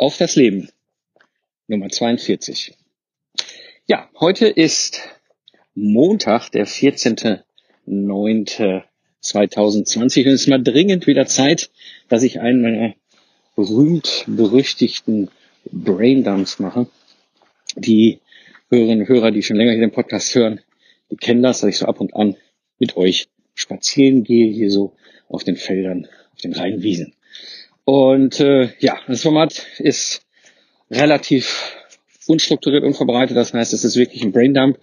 auf das Leben. Nummer 42. Ja, heute ist Montag, der 14.09.2020 und es ist mal dringend wieder Zeit, dass ich einen meiner berühmt berüchtigten Braindumps mache. Die Hörerinnen und Hörer, die schon länger hier den Podcast hören, die kennen das, dass ich so ab und an mit euch spazieren gehe, hier so auf den Feldern, auf den Rheinwiesen. Und äh, ja, das Format ist relativ unstrukturiert, unverbreitet. Das heißt, es ist wirklich ein Braindump.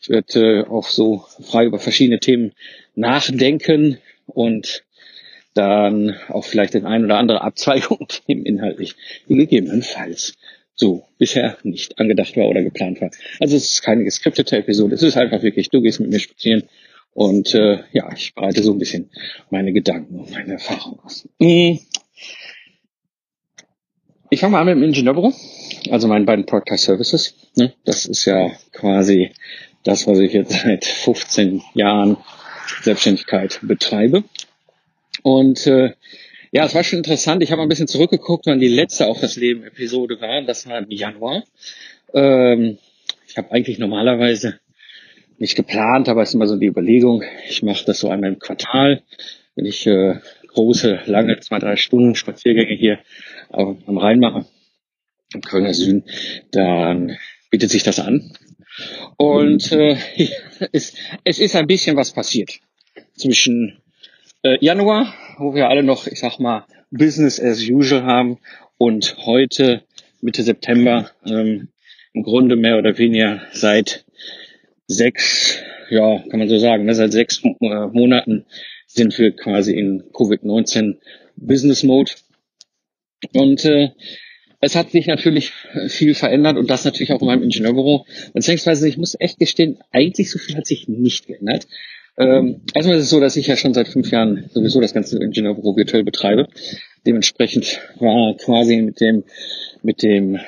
Ich werde äh, auch so frei über verschiedene Themen nachdenken und dann auch vielleicht den ein oder andere Abzweigung themeninhaltlich, die gegebenenfalls so bisher nicht angedacht war oder geplant war. Also es ist keine geskriptete Episode. Es ist einfach wirklich, du gehst mit mir spazieren und äh, ja, ich breite so ein bisschen meine Gedanken und meine Erfahrungen aus. Mhm. Ich fange mal an mit dem Ingenieurbüro, also meinen beiden Podcast Services. Ne? Das ist ja quasi das, was ich jetzt seit 15 Jahren Selbstständigkeit betreibe. Und äh, ja, es war schon interessant. Ich habe ein bisschen zurückgeguckt, wann die letzte Auf das Leben Episode war. Das war im Januar. Ähm, ich habe eigentlich normalerweise nicht geplant, aber es ist immer so die Überlegung. Ich mache das so einmal im Quartal, wenn ich äh, große, lange, zwei, drei Stunden Spaziergänge hier am Rhein mache, im Kölner Süden, dann bietet sich das an. Und äh, es, es ist ein bisschen was passiert zwischen äh, Januar, wo wir alle noch, ich sag mal, Business as usual haben und heute, Mitte September, ähm, im Grunde mehr oder weniger seit sechs, ja, kann man so sagen, ne, seit sechs äh, Monaten sind wir quasi in Covid-19 Business Mode. Und äh, es hat sich natürlich viel verändert und das natürlich auch in meinem Ingenieurbüro. Beziehungsweise ich muss echt gestehen, eigentlich so viel hat sich nicht geändert. Ähm, erstmal ist es so, dass ich ja schon seit fünf Jahren sowieso das ganze Ingenieurbüro virtuell betreibe. Dementsprechend war quasi mit dem mit dem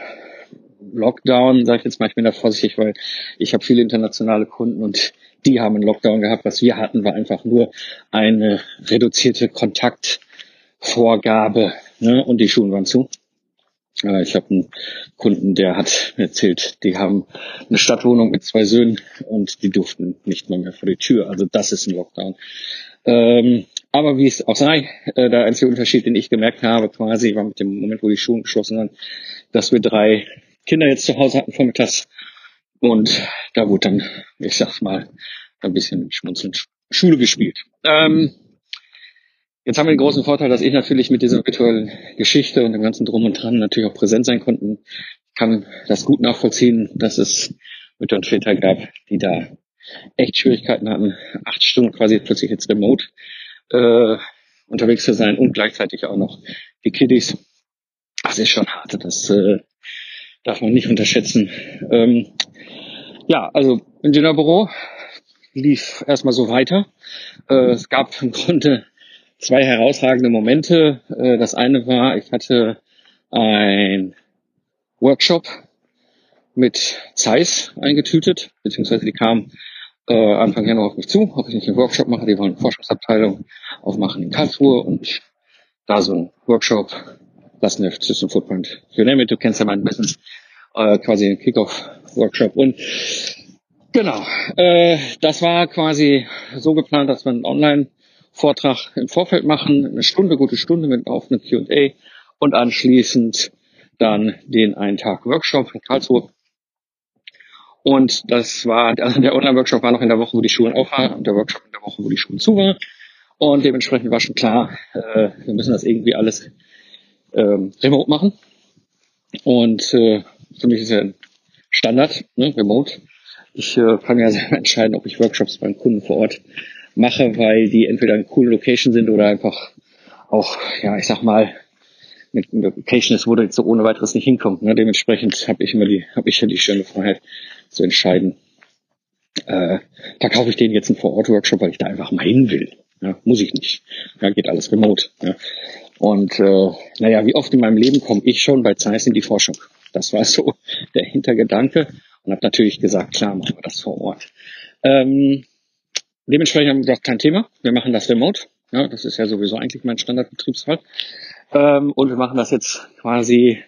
Lockdown, sage ich jetzt mal, ich bin da vorsichtig, weil ich habe viele internationale Kunden und die haben einen Lockdown gehabt. Was wir hatten, war einfach nur eine reduzierte Kontaktvorgabe ne? und die Schulen waren zu. Äh, ich habe einen Kunden, der hat mir erzählt, die haben eine Stadtwohnung mit zwei Söhnen und die durften nicht mal mehr vor die Tür. Also das ist ein Lockdown. Ähm, aber wie es auch sei, äh, der einzige Unterschied, den ich gemerkt habe, quasi war mit dem Moment, wo die Schulen geschlossen waren, dass wir drei Kinder jetzt zu Hause hatten vormittags und da wurde dann, ich sag's mal, ein bisschen schmunzeln Schule gespielt. Ähm, jetzt haben wir den großen Vorteil, dass ich natürlich mit dieser virtuellen Geschichte und dem ganzen Drum und Dran natürlich auch präsent sein konnten. Ich kann das gut nachvollziehen, dass es Mütter und Väter gab, die da echt Schwierigkeiten hatten, acht Stunden quasi plötzlich jetzt remote äh, unterwegs zu sein und gleichzeitig auch noch die Kiddies. Das ist schon hart. Das äh, darf man nicht unterschätzen. Ähm, ja, also Ingenieurbüro lief erstmal so weiter. Äh, es gab im Grunde zwei herausragende Momente. Äh, das eine war, ich hatte ein Workshop mit Zeiss eingetütet, beziehungsweise die kamen äh, Anfang Januar auf mich zu, ob ich nicht einen Workshop mache. Die wollen eine Forschungsabteilung aufmachen in Karlsruhe und da so ein Workshop, das eine System Footprint, it, du kennst ja mein Business, äh, quasi Kickoff-Workshop. Und genau, äh, das war quasi so geplant, dass wir einen Online-Vortrag im Vorfeld machen, eine Stunde, gute Stunde mit auf eine Q&A und anschließend dann den einen Tag Workshop in Karlsruhe. Und das war, also der Online-Workshop war noch in der Woche, wo die Schulen auf waren und der Workshop in der Woche, wo die Schulen zu waren. Und dementsprechend war schon klar, äh, wir müssen das irgendwie alles ähm, remote machen. Und äh, für mich ist ja Standard, ne, remote. Ich äh, kann ja selber entscheiden, ob ich Workshops beim Kunden vor Ort mache, weil die entweder in coolen Location sind oder einfach auch, ja, ich sag mal, mit Location ist, wo du jetzt so ohne weiteres nicht hinkommt. Ne? Dementsprechend habe ich immer die, habe ich ja die schöne Freiheit zu entscheiden. Äh, da kaufe ich den jetzt einen Vor-Ort-Workshop, weil ich da einfach mal hin will. Ja, muss ich nicht. Ja, geht alles remote. Ja. Und äh, naja, wie oft in meinem Leben komme ich schon bei Zeiss in die Forschung. Das war so der Hintergedanke und habe natürlich gesagt, klar, machen wir das vor Ort. Ähm, dementsprechend haben wir gesagt, kein Thema, wir machen das remote. Ja, das ist ja sowieso eigentlich mein Standardbetriebsfall. Ähm, und wir machen das jetzt quasi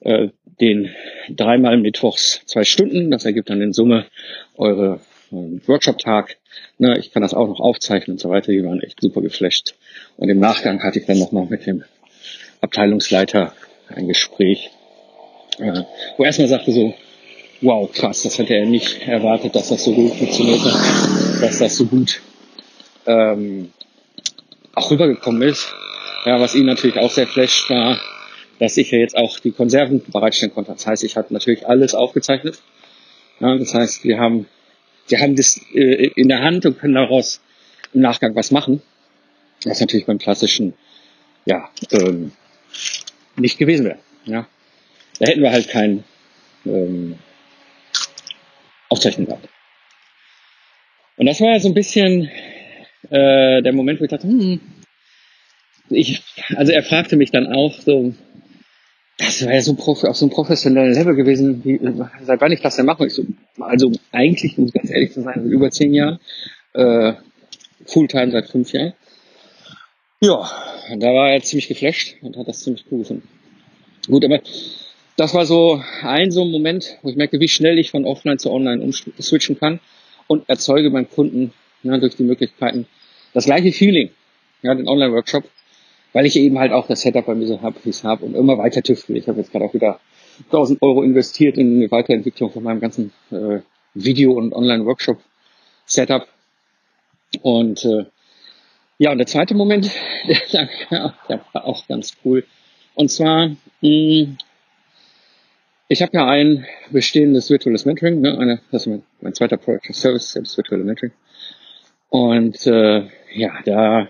äh, den dreimal mittwochs zwei Stunden. Das ergibt dann in Summe eure äh, Workshop-Tag. Ne, ich kann das auch noch aufzeichnen und so weiter. Die waren echt super geflasht. Und im Nachgang hatte ich dann nochmal mit dem Abteilungsleiter ein Gespräch, äh, wo er erstmal sagte so, wow, krass, das hätte er nicht erwartet, dass das so gut funktioniert hat, dass das so gut ähm, auch rübergekommen ist. Ja, was ihn natürlich auch sehr flasht war, dass ich ja jetzt auch die Konserven bereitstellen konnte. Das heißt, ich habe natürlich alles aufgezeichnet. Ja, das heißt, wir haben, wir haben das äh, in der Hand und können daraus im Nachgang was machen. Was natürlich beim klassischen, ja, ähm, nicht gewesen wäre. Ja. Da hätten wir halt kein ähm, Aufzeichnen gehabt. Und das war so ein bisschen äh, der Moment, wo ich dachte, hm, ich, also er fragte mich dann auch so, das wäre ja so prof auf so einem professionellen Level gewesen, wie, seit wann ich das denn mache. Ich so, also eigentlich, um ganz ehrlich zu sein, über zehn Jahren, äh, Fulltime seit fünf Jahren. Ja, da war er ziemlich geflasht und hat das ziemlich cool gefunden. Gut, aber das war so ein so ein Moment, wo ich merke, wie schnell ich von Offline zu Online umswitchen kann und erzeuge beim Kunden ja, durch die Möglichkeiten das gleiche Feeling, ja, den Online-Workshop, weil ich eben halt auch das Setup bei mir so habe, wie ich es habe und immer weiter tüftel. Ich habe jetzt gerade auch wieder 1000 Euro investiert in die Weiterentwicklung von meinem ganzen äh, Video- und Online-Workshop-Setup. Und äh, ja, und der zweite Moment, der, der war auch ganz cool. Und zwar, mh, ich habe ja ein bestehendes virtuelles Mentoring, ne, eine, das ist mein, mein zweiter Project Service, das virtuelle Mentoring. Und äh, ja, da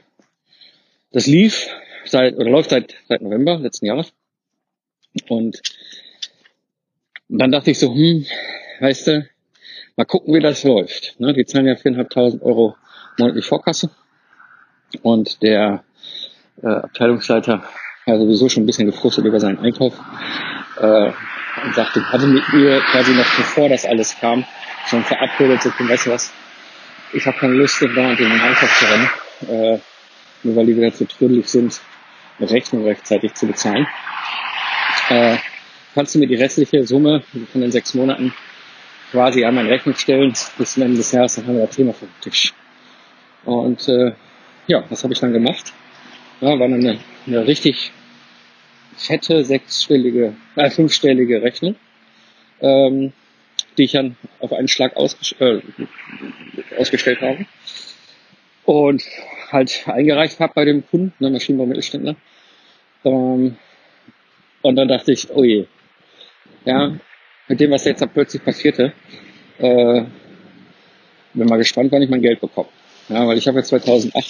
das lief seit oder läuft seit seit November letzten Jahres. Und dann dachte ich so, hm, weißt du, mal gucken, wie das läuft. Ne, die zahlen ja 4.500 Euro monatlich Vorkasse. Und der äh, Abteilungsleiter war sowieso schon ein bisschen gefrustet über seinen Einkauf äh, und sagte, hatte mit mir quasi noch bevor das alles kam, schon verabredet, so, weißt du was, ich habe keine Lust, dauernd in den Einkauf zu rennen, äh, nur weil die wieder zu trödelig sind, Rechnung rechtzeitig zu bezahlen. Äh, kannst du mir die restliche Summe von den sechs Monaten quasi an meine Rechnung stellen bis zum Ende des Jahres, dann haben wir das Thema vom Tisch. Und äh, ja, das habe ich dann gemacht. Ja, war dann eine, eine richtig fette sechsstellige, äh, fünfstellige Rechnung, ähm, die ich dann auf einen Schlag ausges äh, ausgestellt habe und halt eingereicht habe bei dem Kunden, ne, Maschinenbau Mittelständler. Ähm, und dann dachte ich, oh je, ja, mit dem, was jetzt da plötzlich passierte, äh, bin mal gespannt, wann ich mein Geld bekomme. Ja, weil ich habe ja 2008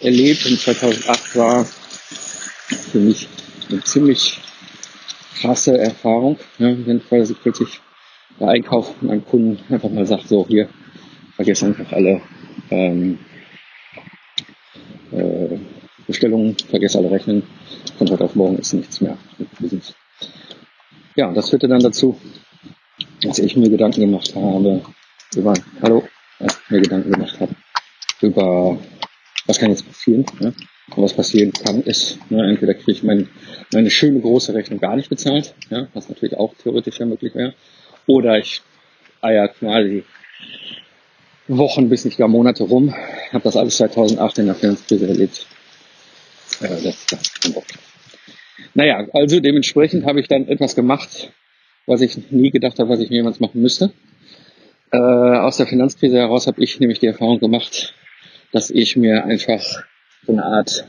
erlebt und 2008 war für mich eine ziemlich krasse Erfahrung, ja, wenn quasi plötzlich der Einkauf von einem Kunden einfach mal sagt, so hier, vergiss einfach alle ähm, äh, Bestellungen, vergiss alle Rechnen, von heute auf morgen ist nichts mehr Ja, das führte dann dazu, dass ich mir Gedanken gemacht habe über, hallo, mir Gedanken gemacht habe über, was kann jetzt passieren. Ne? Und was passieren kann, ist, ne, entweder kriege ich mein, meine schöne große Rechnung gar nicht bezahlt, ja, was natürlich auch theoretisch ja möglich wäre, oder ich eier quasi Wochen bis nicht gar Monate rum, habe das alles 2008 in der Finanzkrise erlebt. Äh, das, das naja, also dementsprechend habe ich dann etwas gemacht, was ich nie gedacht habe, was ich jemals machen müsste. Äh, aus der Finanzkrise heraus habe ich nämlich die Erfahrung gemacht, dass ich mir einfach so eine Art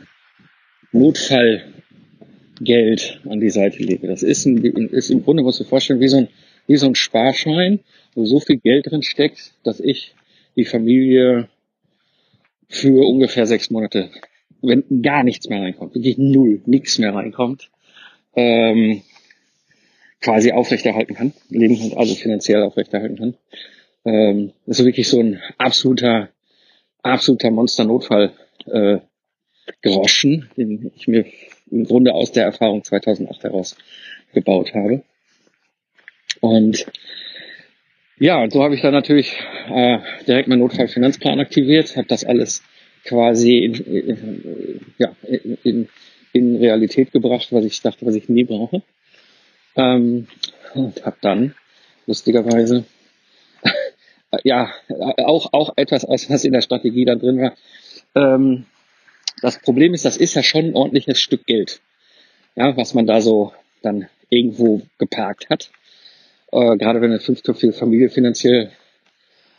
Notfallgeld an die Seite lege. Das ist, ein, ist im Grunde, musst du dir vorstellen, wie so, ein, wie so ein Sparschein, wo so viel Geld drin steckt, dass ich die Familie für ungefähr sechs Monate, wenn gar nichts mehr reinkommt, wirklich null, nichts mehr reinkommt, ähm, quasi aufrechterhalten kann, Leben also finanziell aufrechterhalten kann. Ähm, das ist wirklich so ein absoluter absoluter Monster-Notfall äh, Groschen, den ich mir im Grunde aus der Erfahrung 2008 heraus gebaut habe. Und ja, und so habe ich dann natürlich äh, direkt meinen Notfallfinanzplan aktiviert, habe das alles quasi in, ja, in, in Realität gebracht, was ich dachte, was ich nie brauche. Ähm, und habe dann lustigerweise ja auch auch etwas, was in der Strategie da drin war. Ähm, das Problem ist, das ist ja schon ein ordentliches Stück Geld, ja, was man da so dann irgendwo geparkt hat. Äh, gerade wenn eine fünfköpfige Familie finanziell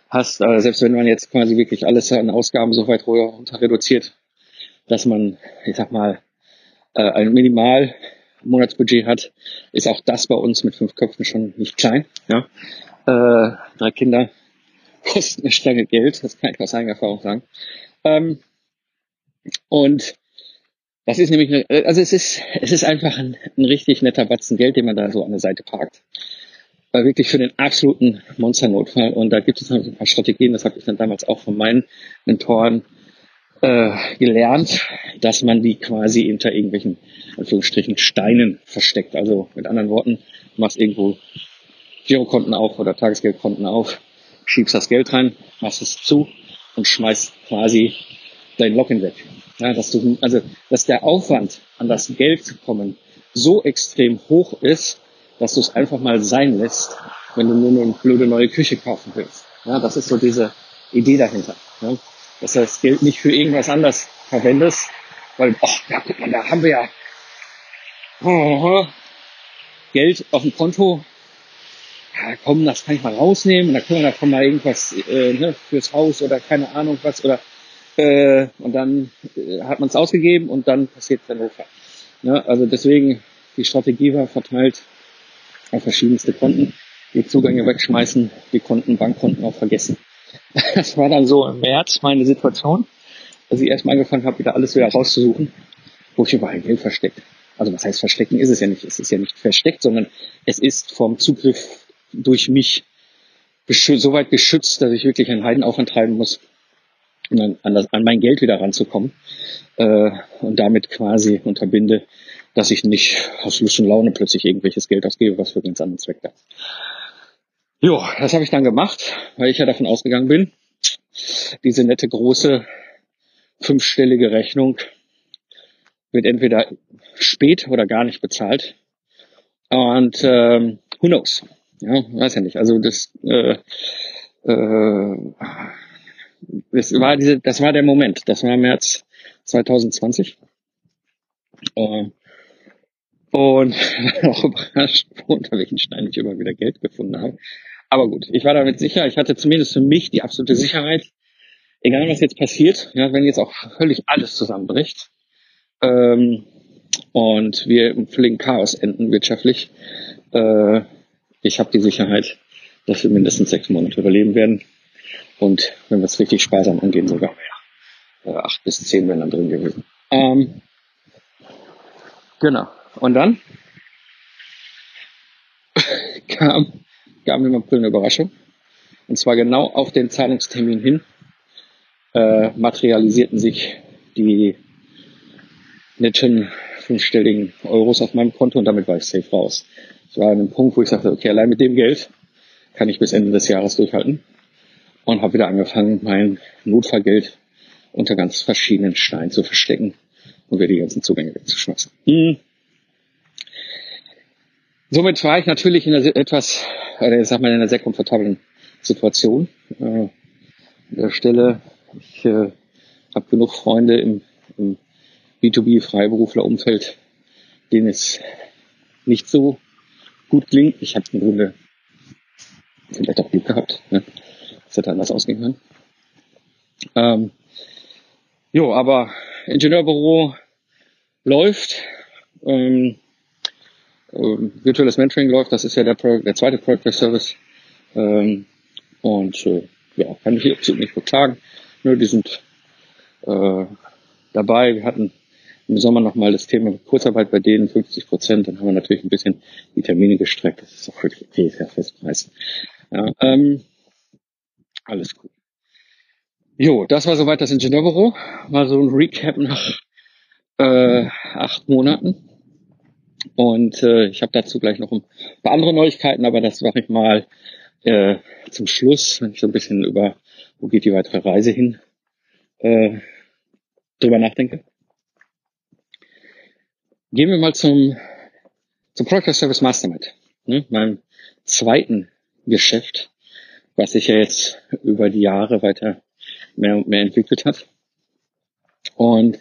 hast, äh, selbst wenn man jetzt quasi wirklich alles an Ausgaben so weit runter reduziert, dass man, ich sag mal, äh, ein Minimal Monatsbudget hat, ist auch das bei uns mit fünf Köpfen schon nicht klein. Ja? Äh, drei Kinder kosten eine Stange Geld, das kann ich aus eigener Erfahrung sagen. Ähm, und das ist nämlich, eine, also es ist, es ist einfach ein, ein richtig netter Batzen Geld, den man da so an der Seite parkt. Weil wirklich für den absoluten Monsternotfall. Und da gibt es noch ein paar Strategien, das habe ich dann damals auch von meinen Mentoren äh, gelernt, dass man die quasi hinter irgendwelchen Anführungsstrichen Steinen versteckt. Also mit anderen Worten, du machst irgendwo Girokonten auf oder Tagesgeldkonten auf, schiebst das Geld rein, machst es zu und schmeißt quasi dein Login weg. Ja, dass du, also, dass der Aufwand, an das Geld zu kommen, so extrem hoch ist, dass du es einfach mal sein lässt, wenn du nur eine blöde neue Küche kaufen willst. Ja, das ist so diese Idee dahinter. Ja, dass du das Geld nicht für irgendwas anderes verwendest, weil, ach, ja, guck mal, da haben wir ja oh, Geld auf dem Konto. Ja, komm, das kann ich mal rausnehmen, und dann können wir davon mal irgendwas äh, ne, fürs Haus oder keine Ahnung was oder äh, und dann äh, hat man es ausgegeben und dann passiert der Notfall. Ja, also deswegen, die Strategie war verteilt auf verschiedenste Konten, die Zugänge wegschmeißen, die Konten, Bankkonten auch vergessen. Das war dann so im März meine Situation, als ich erstmal angefangen habe, wieder alles wieder rauszusuchen, wo ich überall Geld versteckt. Also was heißt verstecken ist es ja nicht. Es ist ja nicht versteckt, sondern es ist vom Zugriff durch mich so weit geschützt, dass ich wirklich einen Heidenaufwand treiben muss, an, das, an mein Geld wieder ranzukommen äh, und damit quasi unterbinde, dass ich nicht aus Lust und Laune plötzlich irgendwelches Geld ausgebe, was für ganz anderen Zweck da ist. Jo, das habe ich dann gemacht, weil ich ja davon ausgegangen bin, diese nette große fünfstellige Rechnung wird entweder spät oder gar nicht bezahlt. Und ähm, who knows? Ja, weiß ja nicht. Also das äh, äh, das war diese, das war der Moment. Das war März 2020. Äh, und auch überrascht, unter welchen Stein ich immer wieder Geld gefunden habe. Aber gut, ich war damit sicher. Ich hatte zumindest für mich die absolute Sicherheit, egal was jetzt passiert, ja, wenn jetzt auch völlig alles zusammenbricht ähm, und wir im völligen Chaos enden wirtschaftlich, äh, ich habe die Sicherheit, dass wir mindestens sechs Monate überleben werden. Und wenn wir es richtig sparsam angehen, sogar mehr. Äh, acht bis zehn wären dann drin gewesen. Ähm, genau. Und dann kam, kam im April eine Überraschung. Und zwar genau auf den Zahlungstermin hin äh, materialisierten sich die netten fünfstelligen Euros auf meinem Konto und damit war ich safe raus. Es war ein Punkt, wo ich sagte, okay, allein mit dem Geld kann ich bis Ende des Jahres durchhalten und habe wieder angefangen, mein Notfallgeld unter ganz verschiedenen Steinen zu verstecken und wieder die ganzen Zugänge wegzuschmeißen. Hm. Somit war ich natürlich in einer etwas, oder ich sag mal, in einer sehr komfortablen Situation. Äh, an der Stelle, ich äh, habe genug Freunde im, im B2B-Freiberufler-Umfeld, denen es nicht so gut klingt. Ich habe im Grunde vielleicht auch Glück gehabt. Ne? Das hätte anders ausgehen können. Ähm, jo, aber Ingenieurbüro läuft. Ähm, virtuelles Mentoring läuft, das ist ja der, Pro der zweite Project Service. Ähm, und äh, ja, kann ich absolut nicht beklagen. Nur die sind äh, dabei. Wir hatten im Sommer nochmal das Thema Kurzarbeit bei denen 50 Prozent. Dann haben wir natürlich ein bisschen die Termine gestreckt. Das ist auch völlig okay, ist Festpreis. Ja, ähm, alles gut. Jo, das war soweit das Ingenieurbüro. War so ein Recap nach äh, acht Monaten. Und äh, ich habe dazu gleich noch ein paar andere Neuigkeiten, aber das mache ich mal äh, zum Schluss, wenn ich so ein bisschen über, wo geht die weitere Reise hin, äh, drüber nachdenke. Gehen wir mal zum zum Product Service Mastermind, ne, meinem zweiten Geschäft, was sich ja jetzt über die Jahre weiter mehr und mehr entwickelt hat. Und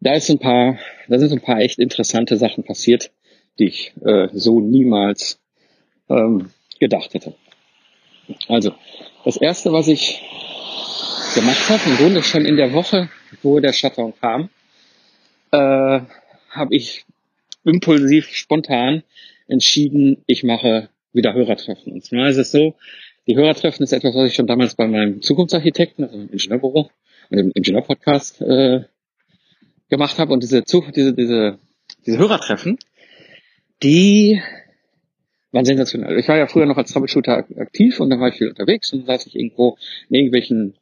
da ist ein paar, da sind ein paar echt interessante Sachen passiert, die ich äh, so niemals ähm, gedacht hätte. Also, das erste, was ich gemacht habe, im Grunde schon in der Woche, wo der Shutdown kam, äh, habe ich impulsiv, spontan entschieden, ich mache wieder Hörertreffen. Und zwar ist es so, die Hörertreffen ist etwas, was ich schon damals bei meinem Zukunftsarchitekten, also im Ingenieurbüro und im Ingenieurpodcast äh, gemacht habe. Und diese, diese, diese, diese Hörertreffen, die waren sensationell. Ich war ja früher noch als Troubleshooter aktiv und dann war ich viel unterwegs und dann saß ich irgendwo in irgendwelchen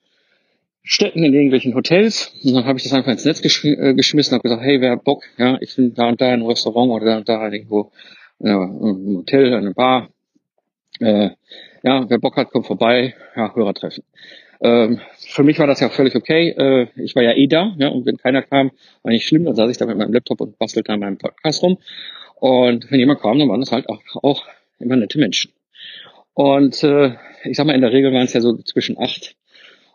Städten, in irgendwelchen Hotels und dann habe ich das einfach ins Netz gesch äh, geschmissen und habe gesagt, hey, wer hat Bock? Ja, ich bin da und da in einem Restaurant oder da und da irgendwo äh, im Hotel, in einer Bar. Äh, ja, wer Bock hat, kommt vorbei. Ja, Hörertreffen. Ähm, für mich war das ja völlig okay. Äh, ich war ja eh da, ja, und wenn keiner kam, war nicht schlimm, dann saß ich da mit meinem Laptop und bastelte an meinem Podcast rum. Und wenn jemand kam, dann waren das halt auch, auch immer nette Menschen. Und äh, ich sag mal, in der Regel waren es ja so zwischen acht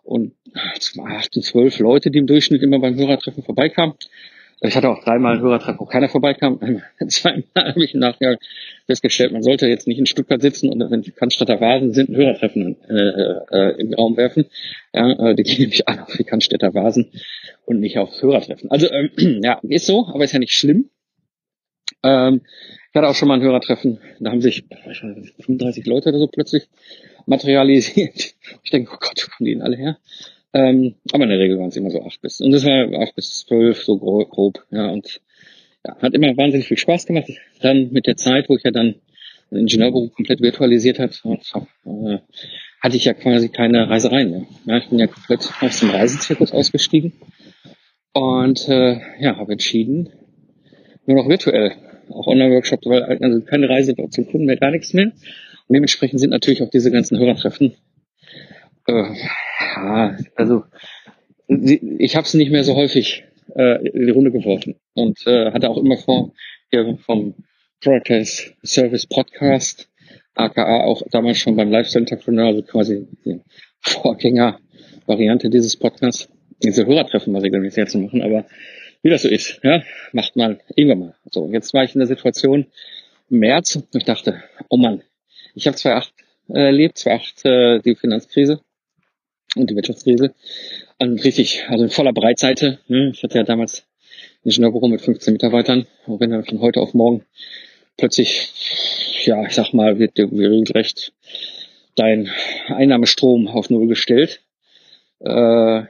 und acht und zwölf Leute, die im Durchschnitt immer beim Hörertreffen vorbeikamen. Ich hatte auch dreimal einen Hörertreffen, wo keiner vorbeikam. Zweimal habe ich nachher festgestellt, man sollte jetzt nicht in Stuttgart sitzen und wenn die Cannstatter Vasen sind, ein Hörertreffen äh, äh, im Raum werfen. Ja, äh, die gehen nämlich alle auf die Cannstatter Vasen und nicht aufs Hörertreffen. Also ähm, ja, ist so, aber ist ja nicht schlimm. Ähm, ich hatte auch schon mal ein Hörertreffen, da haben sich 35 Leute oder so plötzlich materialisiert. Ich denke, oh Gott, wo kommen die denn alle her? Ähm, aber in der Regel waren es immer so acht bis, und das war acht bis zwölf, so grob, ja, und ja, hat immer wahnsinnig viel Spaß gemacht. Dann mit der Zeit, wo ich ja dann ein Ingenieurberuf komplett virtualisiert hat, äh, hatte ich ja quasi keine Reisereien mehr. Ja, ich bin ja komplett aus dem Reisezirkus ausgestiegen und äh, ja, habe entschieden, nur noch virtuell, auch Online-Workshops, weil also keine Reise zum Kunden mehr, gar nichts mehr. Und dementsprechend sind natürlich auch diese ganzen Hörertreffen äh, ja, also ich habe es nicht mehr so häufig äh, in die Runde geworfen. Und äh, hatte auch immer vor, hier vom Product Service Podcast, aka auch damals schon beim Lifestyle Entrepreneur, also quasi die Vorgänger-Variante dieses Podcasts, diese Hörertreffen mal regelmäßig zu machen, aber wie das so ist, ja, macht mal irgendwann mal. So, jetzt war ich in der Situation im März und ich dachte, oh Mann, ich habe 2008 äh, erlebt, 2008 äh, die Finanzkrise und die Wirtschaftskrise. Und richtig, also in voller Breitseite. Ne? Ich hatte ja damals ein Ingenieurbüro mit 15 Mitarbeitern. Und wenn dann von heute auf morgen plötzlich, ja, ich sag mal, wird dir regelrecht dein Einnahmestrom auf Null gestellt, äh,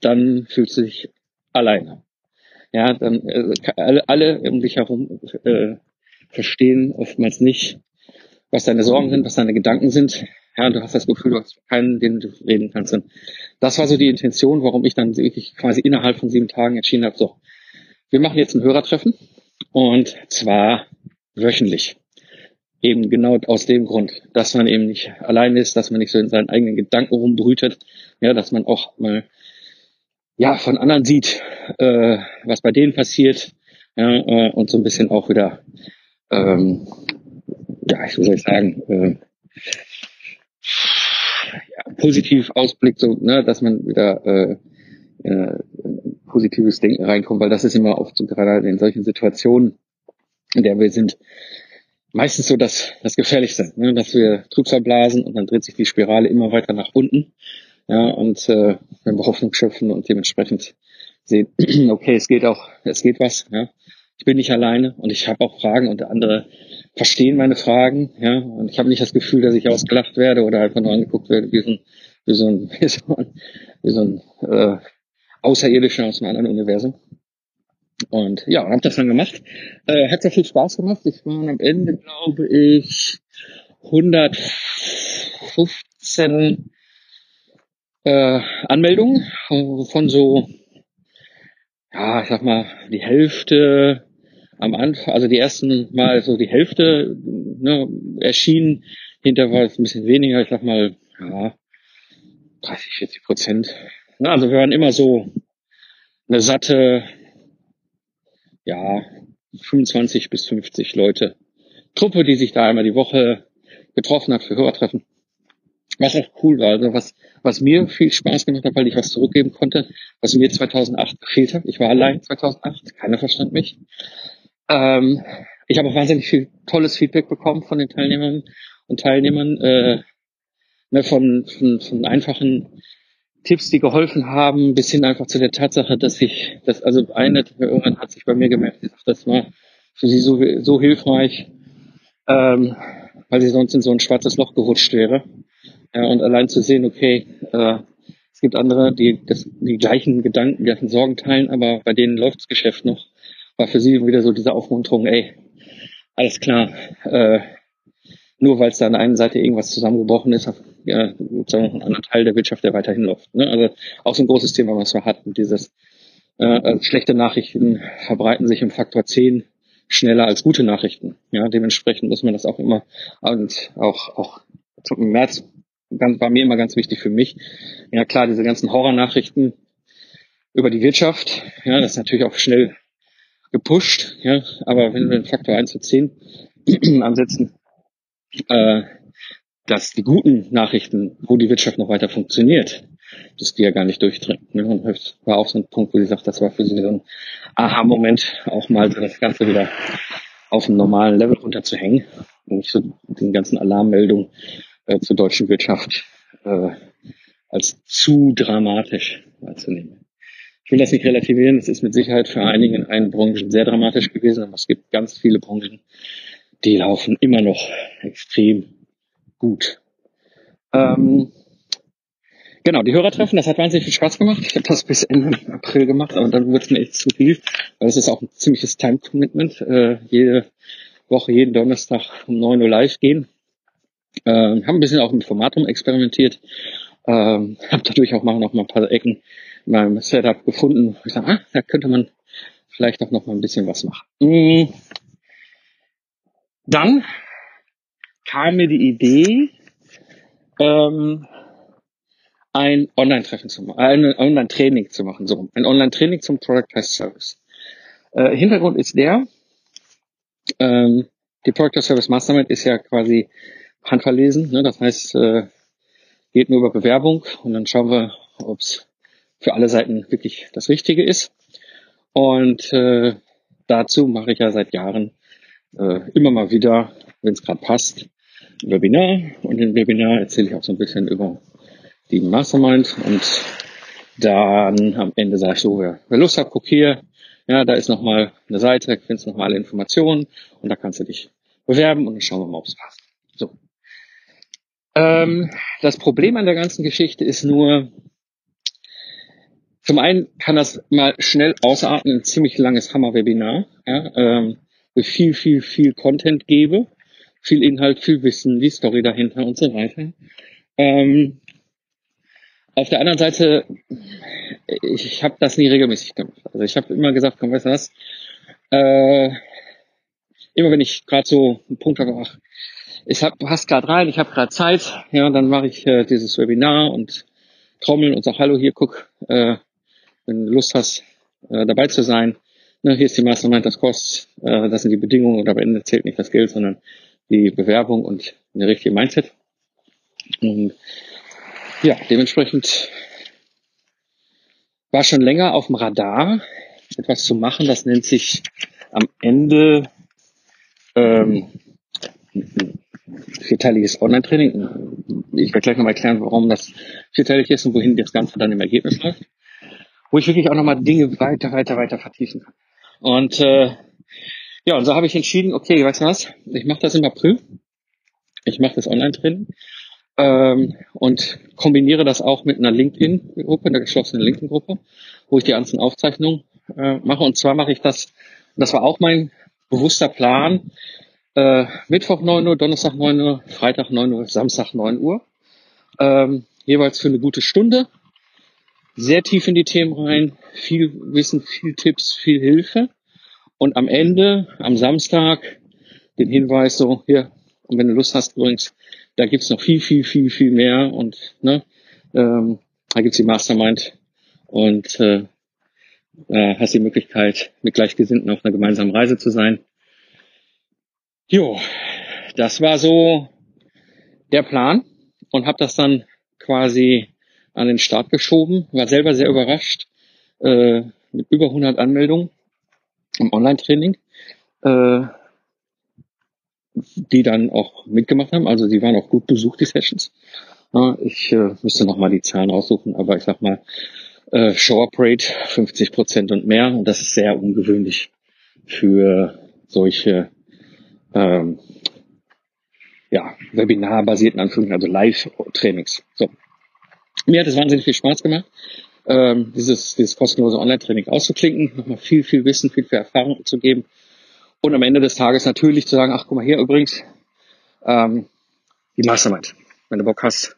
dann fühlst du dich alleine. Ja, dann äh, alle, alle um dich herum äh, verstehen oftmals nicht, was deine Sorgen sind, was deine Gedanken sind, ja, du hast das Gefühl, du hast keinen, den du reden kannst. Und das war so die Intention, warum ich dann wirklich quasi innerhalb von sieben Tagen entschieden habe, so, wir machen jetzt ein Hörertreffen und zwar wöchentlich. Eben genau aus dem Grund, dass man eben nicht allein ist, dass man nicht so in seinen eigenen Gedanken rumbrütet, ja, dass man auch mal ja von anderen sieht, äh, was bei denen passiert, ja, äh, und so ein bisschen auch wieder, ähm, ja, ich soll sagen, äh, positiv ausblickt, so, ne, dass man wieder äh, äh, positives Denken reinkommt, weil das ist immer oft so gerade in solchen Situationen, in der wir sind, meistens so das, das Gefährlichste, ne, dass wir Trübsal blasen und dann dreht sich die Spirale immer weiter nach unten. Ja, und äh, wenn wir Hoffnung schöpfen und dementsprechend sehen, okay, es geht auch, es geht was, ja. Ich bin nicht alleine und ich habe auch Fragen und andere verstehen meine Fragen, ja, und ich habe nicht das Gefühl, dass ich ausgelacht werde oder einfach nur angeguckt werde wie so ein, wie so ein, wie so ein, wie so ein äh, Außerirdischer aus einem anderen Universum. Und ja, habe das dann gemacht. Äh, hat sehr viel Spaß gemacht. Ich war am Ende, glaube ich, 115 äh, Anmeldungen, von so, ja, ich sag mal, die Hälfte am Anfang, also die ersten Mal so die Hälfte ne, erschienen, hinter war es ein bisschen weniger, ich sag mal, ja, 30, 40 Prozent. Ja, also wir waren immer so eine satte, ja, 25 bis 50 Leute Truppe, die sich da einmal die Woche getroffen hat für Hörertreffen. Was auch cool war, also was, was mir viel Spaß gemacht hat, weil ich was zurückgeben konnte, was mir 2008 gefehlt hat. Ich war allein 2008, keiner verstand mich. Ähm, ich habe auch wahnsinnig viel tolles Feedback bekommen von den Teilnehmern und Teilnehmern, äh, ne, von, von, von einfachen Tipps, die geholfen haben, bis hin einfach zu der Tatsache, dass ich, dass also eine irgendwann hat sich bei mir gemerkt, das war für sie so, so hilfreich, ähm, weil sie sonst in so ein schwarzes Loch gerutscht wäre. Ja, und allein zu sehen, okay, äh, es gibt andere, die das, die gleichen Gedanken, die gleichen Sorgen teilen, aber bei denen läuft das Geschäft noch, war für sie wieder so diese Aufmunterung, ey, alles klar, äh, nur weil es da an der einen Seite irgendwas zusammengebrochen ist, ja, noch einen anderen Teil der Wirtschaft, der weiterhin läuft. Ne? Also auch so ein großes Thema, was wir hatten, dieses äh, also schlechte Nachrichten verbreiten sich im Faktor 10 schneller als gute Nachrichten. Ja, dementsprechend muss man das auch immer und auch auch im März ganz, war mir immer ganz wichtig für mich. Ja klar, diese ganzen Horror-Nachrichten über die Wirtschaft, ja, das ist natürlich auch schnell gepusht, ja, aber wenn wir den Faktor 1 zu 10 ansetzen, äh, dass die guten Nachrichten, wo die Wirtschaft noch weiter funktioniert, dass die ja gar nicht durchdringen. Ne? Und das war auch so ein Punkt, wo sie sagt, das war für sie so ein Aha-Moment, auch mal so das Ganze wieder auf einem normalen Level runterzuhängen und nicht so den ganzen Alarmmeldungen äh, zur deutschen Wirtschaft äh, als zu dramatisch wahrzunehmen. Ich will das nicht relativieren, es ist mit Sicherheit für einige in einen Branchen sehr dramatisch gewesen, aber es gibt ganz viele Branchen, die laufen immer noch extrem gut. Ähm, genau, die Hörertreffen, das hat wahnsinnig viel Spaß gemacht. Ich habe das bis Ende April gemacht, aber dann wurde es mir echt zu viel, weil es ist auch ein ziemliches Time-Commitment. Äh, jede Woche, jeden Donnerstag um 9 Uhr live gehen. Ähm, haben ein bisschen auch mit Formatum experimentiert. Ähm, habe dadurch auch noch mal ein paar Ecken in meinem Setup gefunden. Ich sage, ah, da könnte man vielleicht auch noch mal ein bisschen was machen. Mhm. Dann kam mir die Idee, ähm, ein Online-Treffen zu machen, ein Online-Training zu machen, so ein Online-Training zum Product Test Service. Äh, Hintergrund ist der, ähm, die Product Test Service Mastermind ist ja quasi handverlesen, ne? das heißt, äh, geht nur über Bewerbung und dann schauen wir, ob es für alle Seiten wirklich das Richtige ist. Und äh, dazu mache ich ja seit Jahren äh, immer mal wieder, wenn es gerade passt, ein Webinar. Und im Webinar erzähle ich auch so ein bisschen über die Mastermind und dann am Ende sage ich so, wer, wer Lust hat, guck hier, ja, da ist nochmal eine Seite, da findest du nochmal alle Informationen und da kannst du dich bewerben und dann schauen wir mal, ob es passt. So. Ähm, das Problem an der ganzen Geschichte ist nur, zum einen kann das mal schnell ausarten, ein ziemlich langes Hammer-Webinar. Ja, ähm, wo ich viel, viel, viel Content gebe, viel Inhalt, viel Wissen, die Story dahinter und so weiter. Ähm, auf der anderen Seite, ich habe das nie regelmäßig gemacht. Also ich habe immer gesagt, komm, weißt du was, äh, immer wenn ich gerade so einen Punkt habe, ach, ich hab, passt gerade rein, ich habe gerade Zeit, ja, dann mache ich äh, dieses Webinar und trommeln und sag, hallo, hier, guck, äh, wenn du Lust hast, äh, dabei zu sein, ne, hier ist die Mastermind, das kostet, äh, das sind die Bedingungen und am Ende zählt nicht das Geld, sondern die Bewerbung und eine richtige Mindset. Und ja, dementsprechend war schon länger auf dem Radar, etwas zu machen, das nennt sich am Ende ähm, vierteiliges Online-Training. Ich werde gleich nochmal erklären, warum das vierteilig ist und wohin das Ganze dann im Ergebnis läuft. Wo ich wirklich auch nochmal Dinge weiter, weiter, weiter vertiefen kann. Und äh, ja, und so habe ich entschieden, okay, weißt du was, ich mache das im April. Ich mache das Online-Training ähm, und kombiniere das auch mit einer LinkedIn-Gruppe, einer geschlossenen LinkedIn-Gruppe, wo ich die ganzen Aufzeichnungen äh, mache. Und zwar mache ich das, das war auch mein bewusster Plan, äh, Mittwoch 9 Uhr, Donnerstag 9 Uhr, Freitag 9 Uhr, Samstag 9 Uhr. Ähm, jeweils für eine gute Stunde. Sehr tief in die Themen rein, viel Wissen, viel Tipps, viel Hilfe. Und am Ende, am Samstag, den Hinweis so, hier, und wenn du Lust hast übrigens, da gibt's noch viel, viel, viel, viel mehr und ne, ähm, da gibt's die Mastermind und äh, äh, hast die Möglichkeit, mit Gleichgesinnten auf einer gemeinsamen Reise zu sein. Jo, das war so der Plan und habe das dann quasi an den Start geschoben. War selber sehr überrascht äh, mit über 100 Anmeldungen im Online-Training, äh, die dann auch mitgemacht haben. Also die waren auch gut besucht, die Sessions. Ja, ich äh, müsste nochmal die Zahlen aussuchen, aber ich sag mal, äh, Show-Up Rate 50 Prozent und mehr. Und das ist sehr ungewöhnlich für solche ähm, ja, Webinar-basierten Anführungszeichen, also Live-Trainings. So. Mir hat es wahnsinnig viel Spaß gemacht, ähm, dieses, dieses kostenlose Online-Training auszuklinken, nochmal viel, viel Wissen, viel, viel Erfahrung zu geben und am Ende des Tages natürlich zu sagen, ach guck mal hier übrigens, ähm, die Mastermind. Wenn du Bock hast,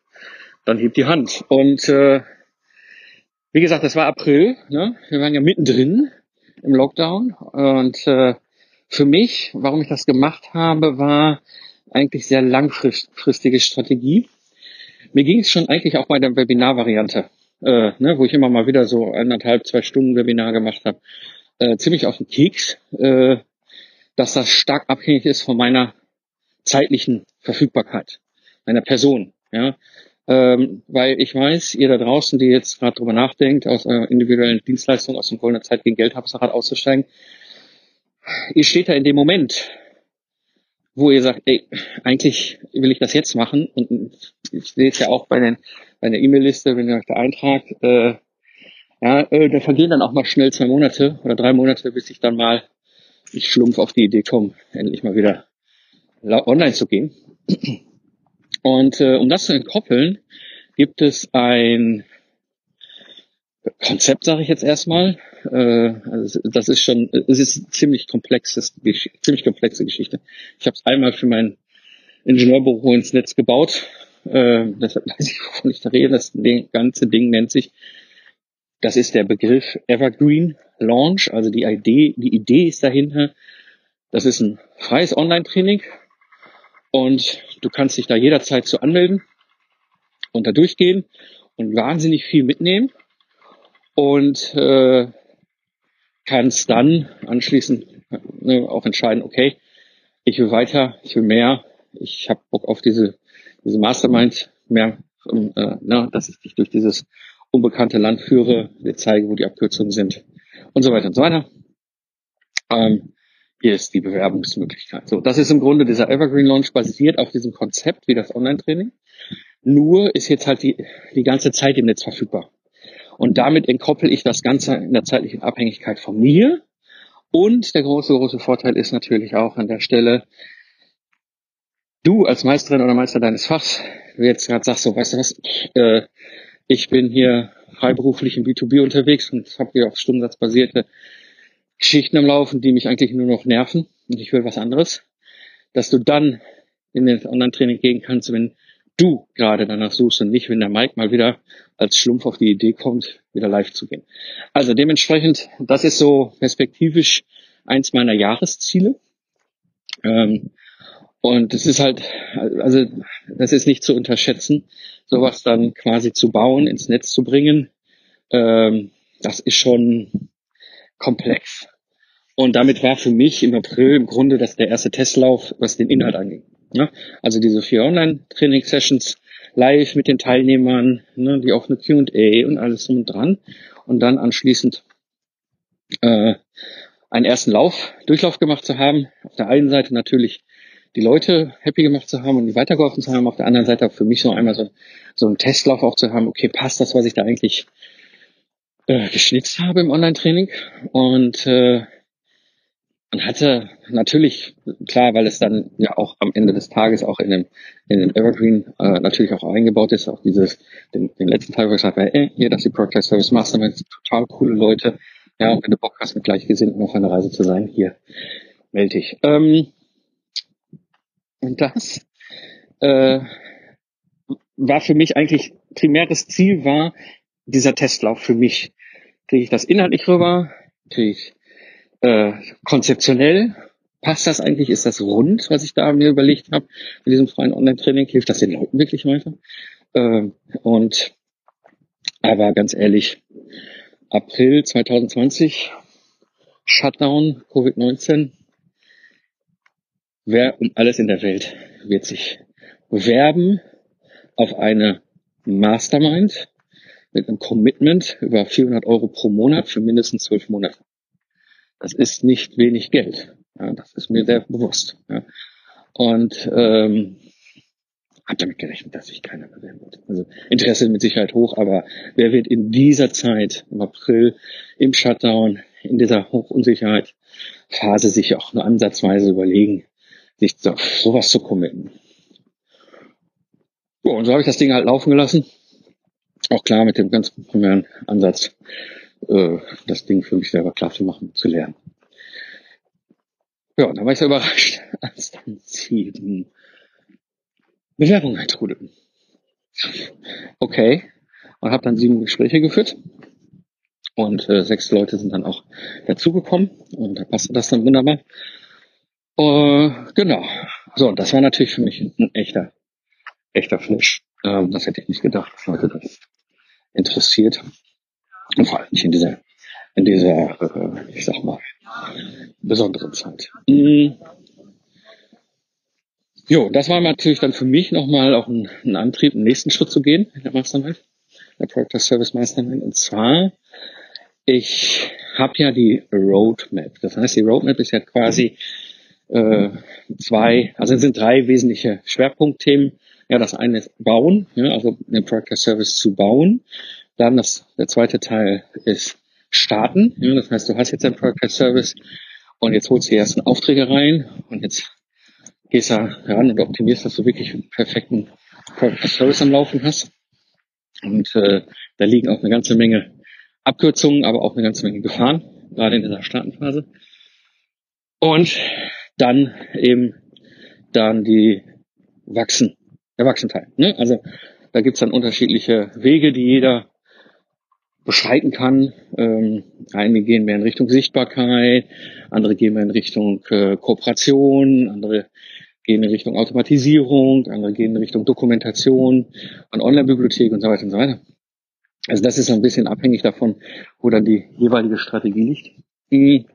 dann heb die Hand. Und äh, wie gesagt, das war April, ne? wir waren ja mittendrin im Lockdown und äh, für mich, warum ich das gemacht habe, war eigentlich sehr langfristige Strategie. Mir ging es schon eigentlich auch bei der Webinar-Variante, äh, ne, wo ich immer mal wieder so eineinhalb, zwei Stunden Webinar gemacht habe, äh, ziemlich auf den Keks, äh, dass das stark abhängig ist von meiner zeitlichen Verfügbarkeit, meiner Person. Ja? Ähm, weil ich weiß, ihr da draußen, die jetzt gerade drüber nachdenkt, aus eurer individuellen Dienstleistung, aus dem goldenen Zeit gegen Geld Geldhamsterrad auszusteigen, ihr steht da in dem Moment, wo ihr sagt, ey, eigentlich will ich das jetzt machen und ich sehe es ja auch bei, den, bei der E-Mail-Liste, wenn ihr euch da eintragt, äh, ja, äh, da vergehen dann auch mal schnell zwei Monate oder drei Monate, bis ich dann mal, ich schlumpf auf die Idee komme, endlich mal wieder online zu gehen. Und äh, um das zu entkoppeln, gibt es ein Konzept, sage ich jetzt erstmal. Äh, also das ist schon, es ist ziemlich komplexes, ziemlich komplexe Geschichte. Ich habe es einmal für mein Ingenieurbüro ins Netz gebaut. Äh, deshalb weiß ich, wovon ich da rede. Das ganze Ding nennt sich, das ist der Begriff Evergreen Launch. Also die Idee, die Idee ist dahinter. Das ist ein freies Online-Training und du kannst dich da jederzeit zu anmelden und da durchgehen und wahnsinnig viel mitnehmen und äh, kannst dann anschließend äh, auch entscheiden, okay, ich will weiter, ich will mehr, ich habe Bock auf diese, diese Mastermind, mehr, äh, na, dass ich dich durch dieses unbekannte Land führe, dir zeige, wo die Abkürzungen sind und so weiter und so weiter. Ähm, hier ist die Bewerbungsmöglichkeit. So, das ist im Grunde dieser Evergreen Launch basiert auf diesem Konzept wie das Online-Training. Nur ist jetzt halt die, die ganze Zeit im Netz verfügbar. Und damit entkoppel ich das Ganze in der zeitlichen Abhängigkeit von mir. Und der große, große Vorteil ist natürlich auch an der Stelle, du als Meisterin oder Meister deines Fachs, du jetzt gerade sagst, so, weißt du was, äh, ich bin hier freiberuflich im B2B unterwegs und habe hier auf Stundensatz basierte Geschichten am Laufen, die mich eigentlich nur noch nerven und ich will was anderes, dass du dann in den Online-Training gehen kannst, wenn du gerade danach suchst und nicht, wenn der Mike mal wieder als Schlumpf auf die Idee kommt, wieder live zu gehen. Also dementsprechend, das ist so perspektivisch eins meiner Jahresziele. Ähm, und es ist halt, also das ist nicht zu unterschätzen, sowas dann quasi zu bauen, ins Netz zu bringen. Ähm, das ist schon komplex. Und damit war für mich im April im Grunde das der erste Testlauf, was den Inhalt anging. Ne? Also diese vier Online-Training-Sessions live mit den Teilnehmern, ne, die offene Q&A und alles drum und dran. Und dann anschließend äh, einen ersten Lauf, Durchlauf gemacht zu haben. Auf der einen Seite natürlich die Leute happy gemacht zu haben und die weitergeholfen zu haben. Auf der anderen Seite auch für mich so einmal so, so einen Testlauf auch zu haben. Okay, passt das, was ich da eigentlich äh, geschnitzt habe im Online-Training? Und äh, man hatte natürlich, klar, weil es dann ja auch am Ende des Tages auch in dem, in dem Evergreen äh, natürlich auch eingebaut ist, auch dieses, den, den letzten Teil, wo ich gesagt habe, ey, hier, das ist die Project Service Mastermind, total coole Leute. Ja, und wenn du Bock hast, mit Gleichgesinnten auf einer Reise zu sein, hier, melde dich. Ähm, und das äh, war für mich eigentlich, primäres Ziel war dieser Testlauf für mich. Kriege ich das inhaltlich rüber? Kriege ich äh, konzeptionell passt das eigentlich? Ist das rund, was ich da mir überlegt habe mit diesem freien Online-Training? Hilft das den Leuten wirklich weiter? Äh, und aber ganz ehrlich, April 2020, Shutdown, Covid-19. Wer um alles in der Welt wird sich bewerben auf eine Mastermind mit einem Commitment über 400 Euro pro Monat für mindestens zwölf Monate. Das ist nicht wenig Geld. Ja, das ist mir sehr bewusst. Ja. Und ähm, habe damit gerechnet, dass sich keiner bewerben wird. Also Interesse mit Sicherheit hoch, aber wer wird in dieser Zeit, im April, im Shutdown, in dieser Hochunsicherheit-Phase sich auch nur ansatzweise überlegen, sich auf sowas zu committen? Ja, und so habe ich das Ding halt laufen gelassen. Auch klar mit dem ganz primären Ansatz, äh, das Ding für mich selber klar zu machen, zu lernen. Ja, und dann war ich sehr überrascht, als dann sieben Bewerbungen eintrudelten. Okay, und habe dann sieben Gespräche geführt. Und äh, sechs Leute sind dann auch dazugekommen und da passte das dann wunderbar. Äh, genau. So, das war natürlich für mich ein echter, echter Flash. Ähm, das hätte ich nicht gedacht, dass Leute das interessiert. Und vor allem nicht in dieser, in dieser, äh, ich sag mal, besonderen Zeit. Mhm. Jo, das war natürlich dann für mich nochmal auch ein, ein Antrieb, den nächsten Schritt zu gehen in der Mastermind, der Product Service Mastermind. Und zwar, ich habe ja die Roadmap. Das heißt, die Roadmap ist ja quasi äh, zwei, also es sind drei wesentliche Schwerpunktthemen. Ja, das eine ist Bauen, ja, also den Product Service zu bauen. Dann das, der zweite Teil ist Starten. Das heißt, du hast jetzt einen Product Service und jetzt holst du die ersten Aufträge rein und jetzt gehst da ran und optimierst, dass du wirklich einen perfekten Service am Laufen hast. Und äh, da liegen auch eine ganze Menge Abkürzungen, aber auch eine ganze Menge Gefahren, gerade in dieser Startenphase. Und dann eben dann die Wachsen, der Wachsenteil. Ne? Also da gibt's dann unterschiedliche Wege, die jeder beschreiten kann. Ähm, einige gehen mehr in Richtung Sichtbarkeit, andere gehen mehr in Richtung äh, Kooperation, andere gehen in Richtung Automatisierung, andere gehen in Richtung Dokumentation und Online-Bibliothek und so weiter und so weiter. Also das ist ein bisschen abhängig davon, wo dann die jeweilige Strategie liegt.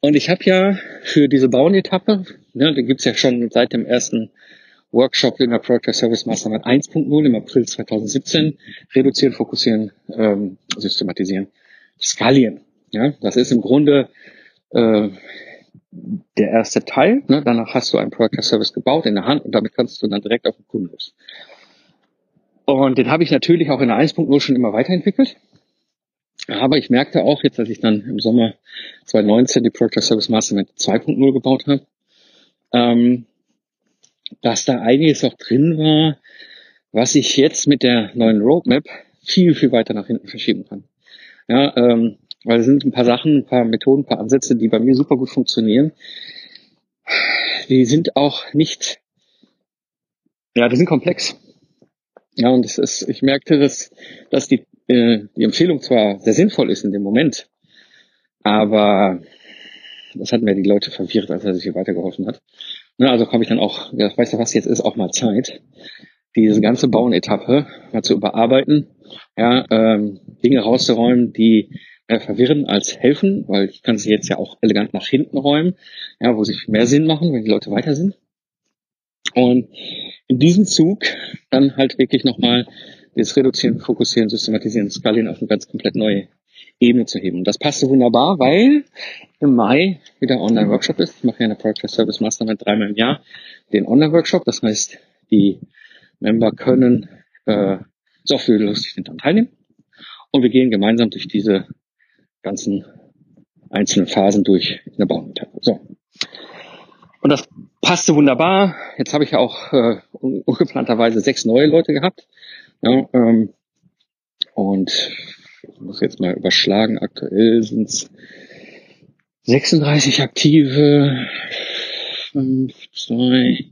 Und ich habe ja für diese Bauernetappe, ne, da gibt's ja schon seit dem ersten Workshop in der Project Service Mastermind 1.0 im April 2017, reduzieren, fokussieren, ähm, systematisieren, skalieren. Ja, das ist im Grunde äh, der erste Teil. Ne? Danach hast du einen Product Service gebaut in der Hand und damit kannst du dann direkt auf den Kunden los. Und den habe ich natürlich auch in der 1.0 schon immer weiterentwickelt. Aber ich merkte auch jetzt, als ich dann im Sommer 2019 die Product Service Mastermind 2.0 gebaut habe, ähm, dass da einiges auch drin war, was ich jetzt mit der neuen Roadmap viel, viel weiter nach hinten verschieben kann. Ja, ähm, weil es sind ein paar Sachen, ein paar Methoden, ein paar Ansätze, die bei mir super gut funktionieren. Die sind auch nicht, ja, die sind komplex. Ja, und es ist, ich merkte, dass, dass die, äh, die Empfehlung zwar sehr sinnvoll ist in dem Moment, aber das hat mir die Leute verwirrt, als er sich hier weitergeholfen hat. Ja, also habe ich dann auch, ja, weißt du was, jetzt ist auch mal Zeit, diese ganze Bauenetappe mal zu überarbeiten, ja, ähm, Dinge rauszuräumen, die äh, verwirren als helfen, weil ich kann sie jetzt ja auch elegant nach hinten räumen, ja, wo sie viel mehr Sinn machen, wenn die Leute weiter sind. Und in diesem Zug dann halt wirklich nochmal das Reduzieren, Fokussieren, Systematisieren, Skalieren auf eine ganz komplett neue Ebene zu heben. Und das passte wunderbar, weil im Mai wieder Online-Workshop ist. Ich mache ja eine Product Service Mastermind dreimal im Jahr den Online-Workshop. Das heißt, die Member können äh, so viel lustig daran teilnehmen. Und wir gehen gemeinsam durch diese ganzen einzelnen Phasen durch in der Bauetappe. So. Und das passte wunderbar. Jetzt habe ich ja auch äh, ungeplanterweise sechs neue Leute gehabt. Ja, ähm, und ich muss jetzt mal überschlagen, aktuell sind es 36 aktive, 5, 2,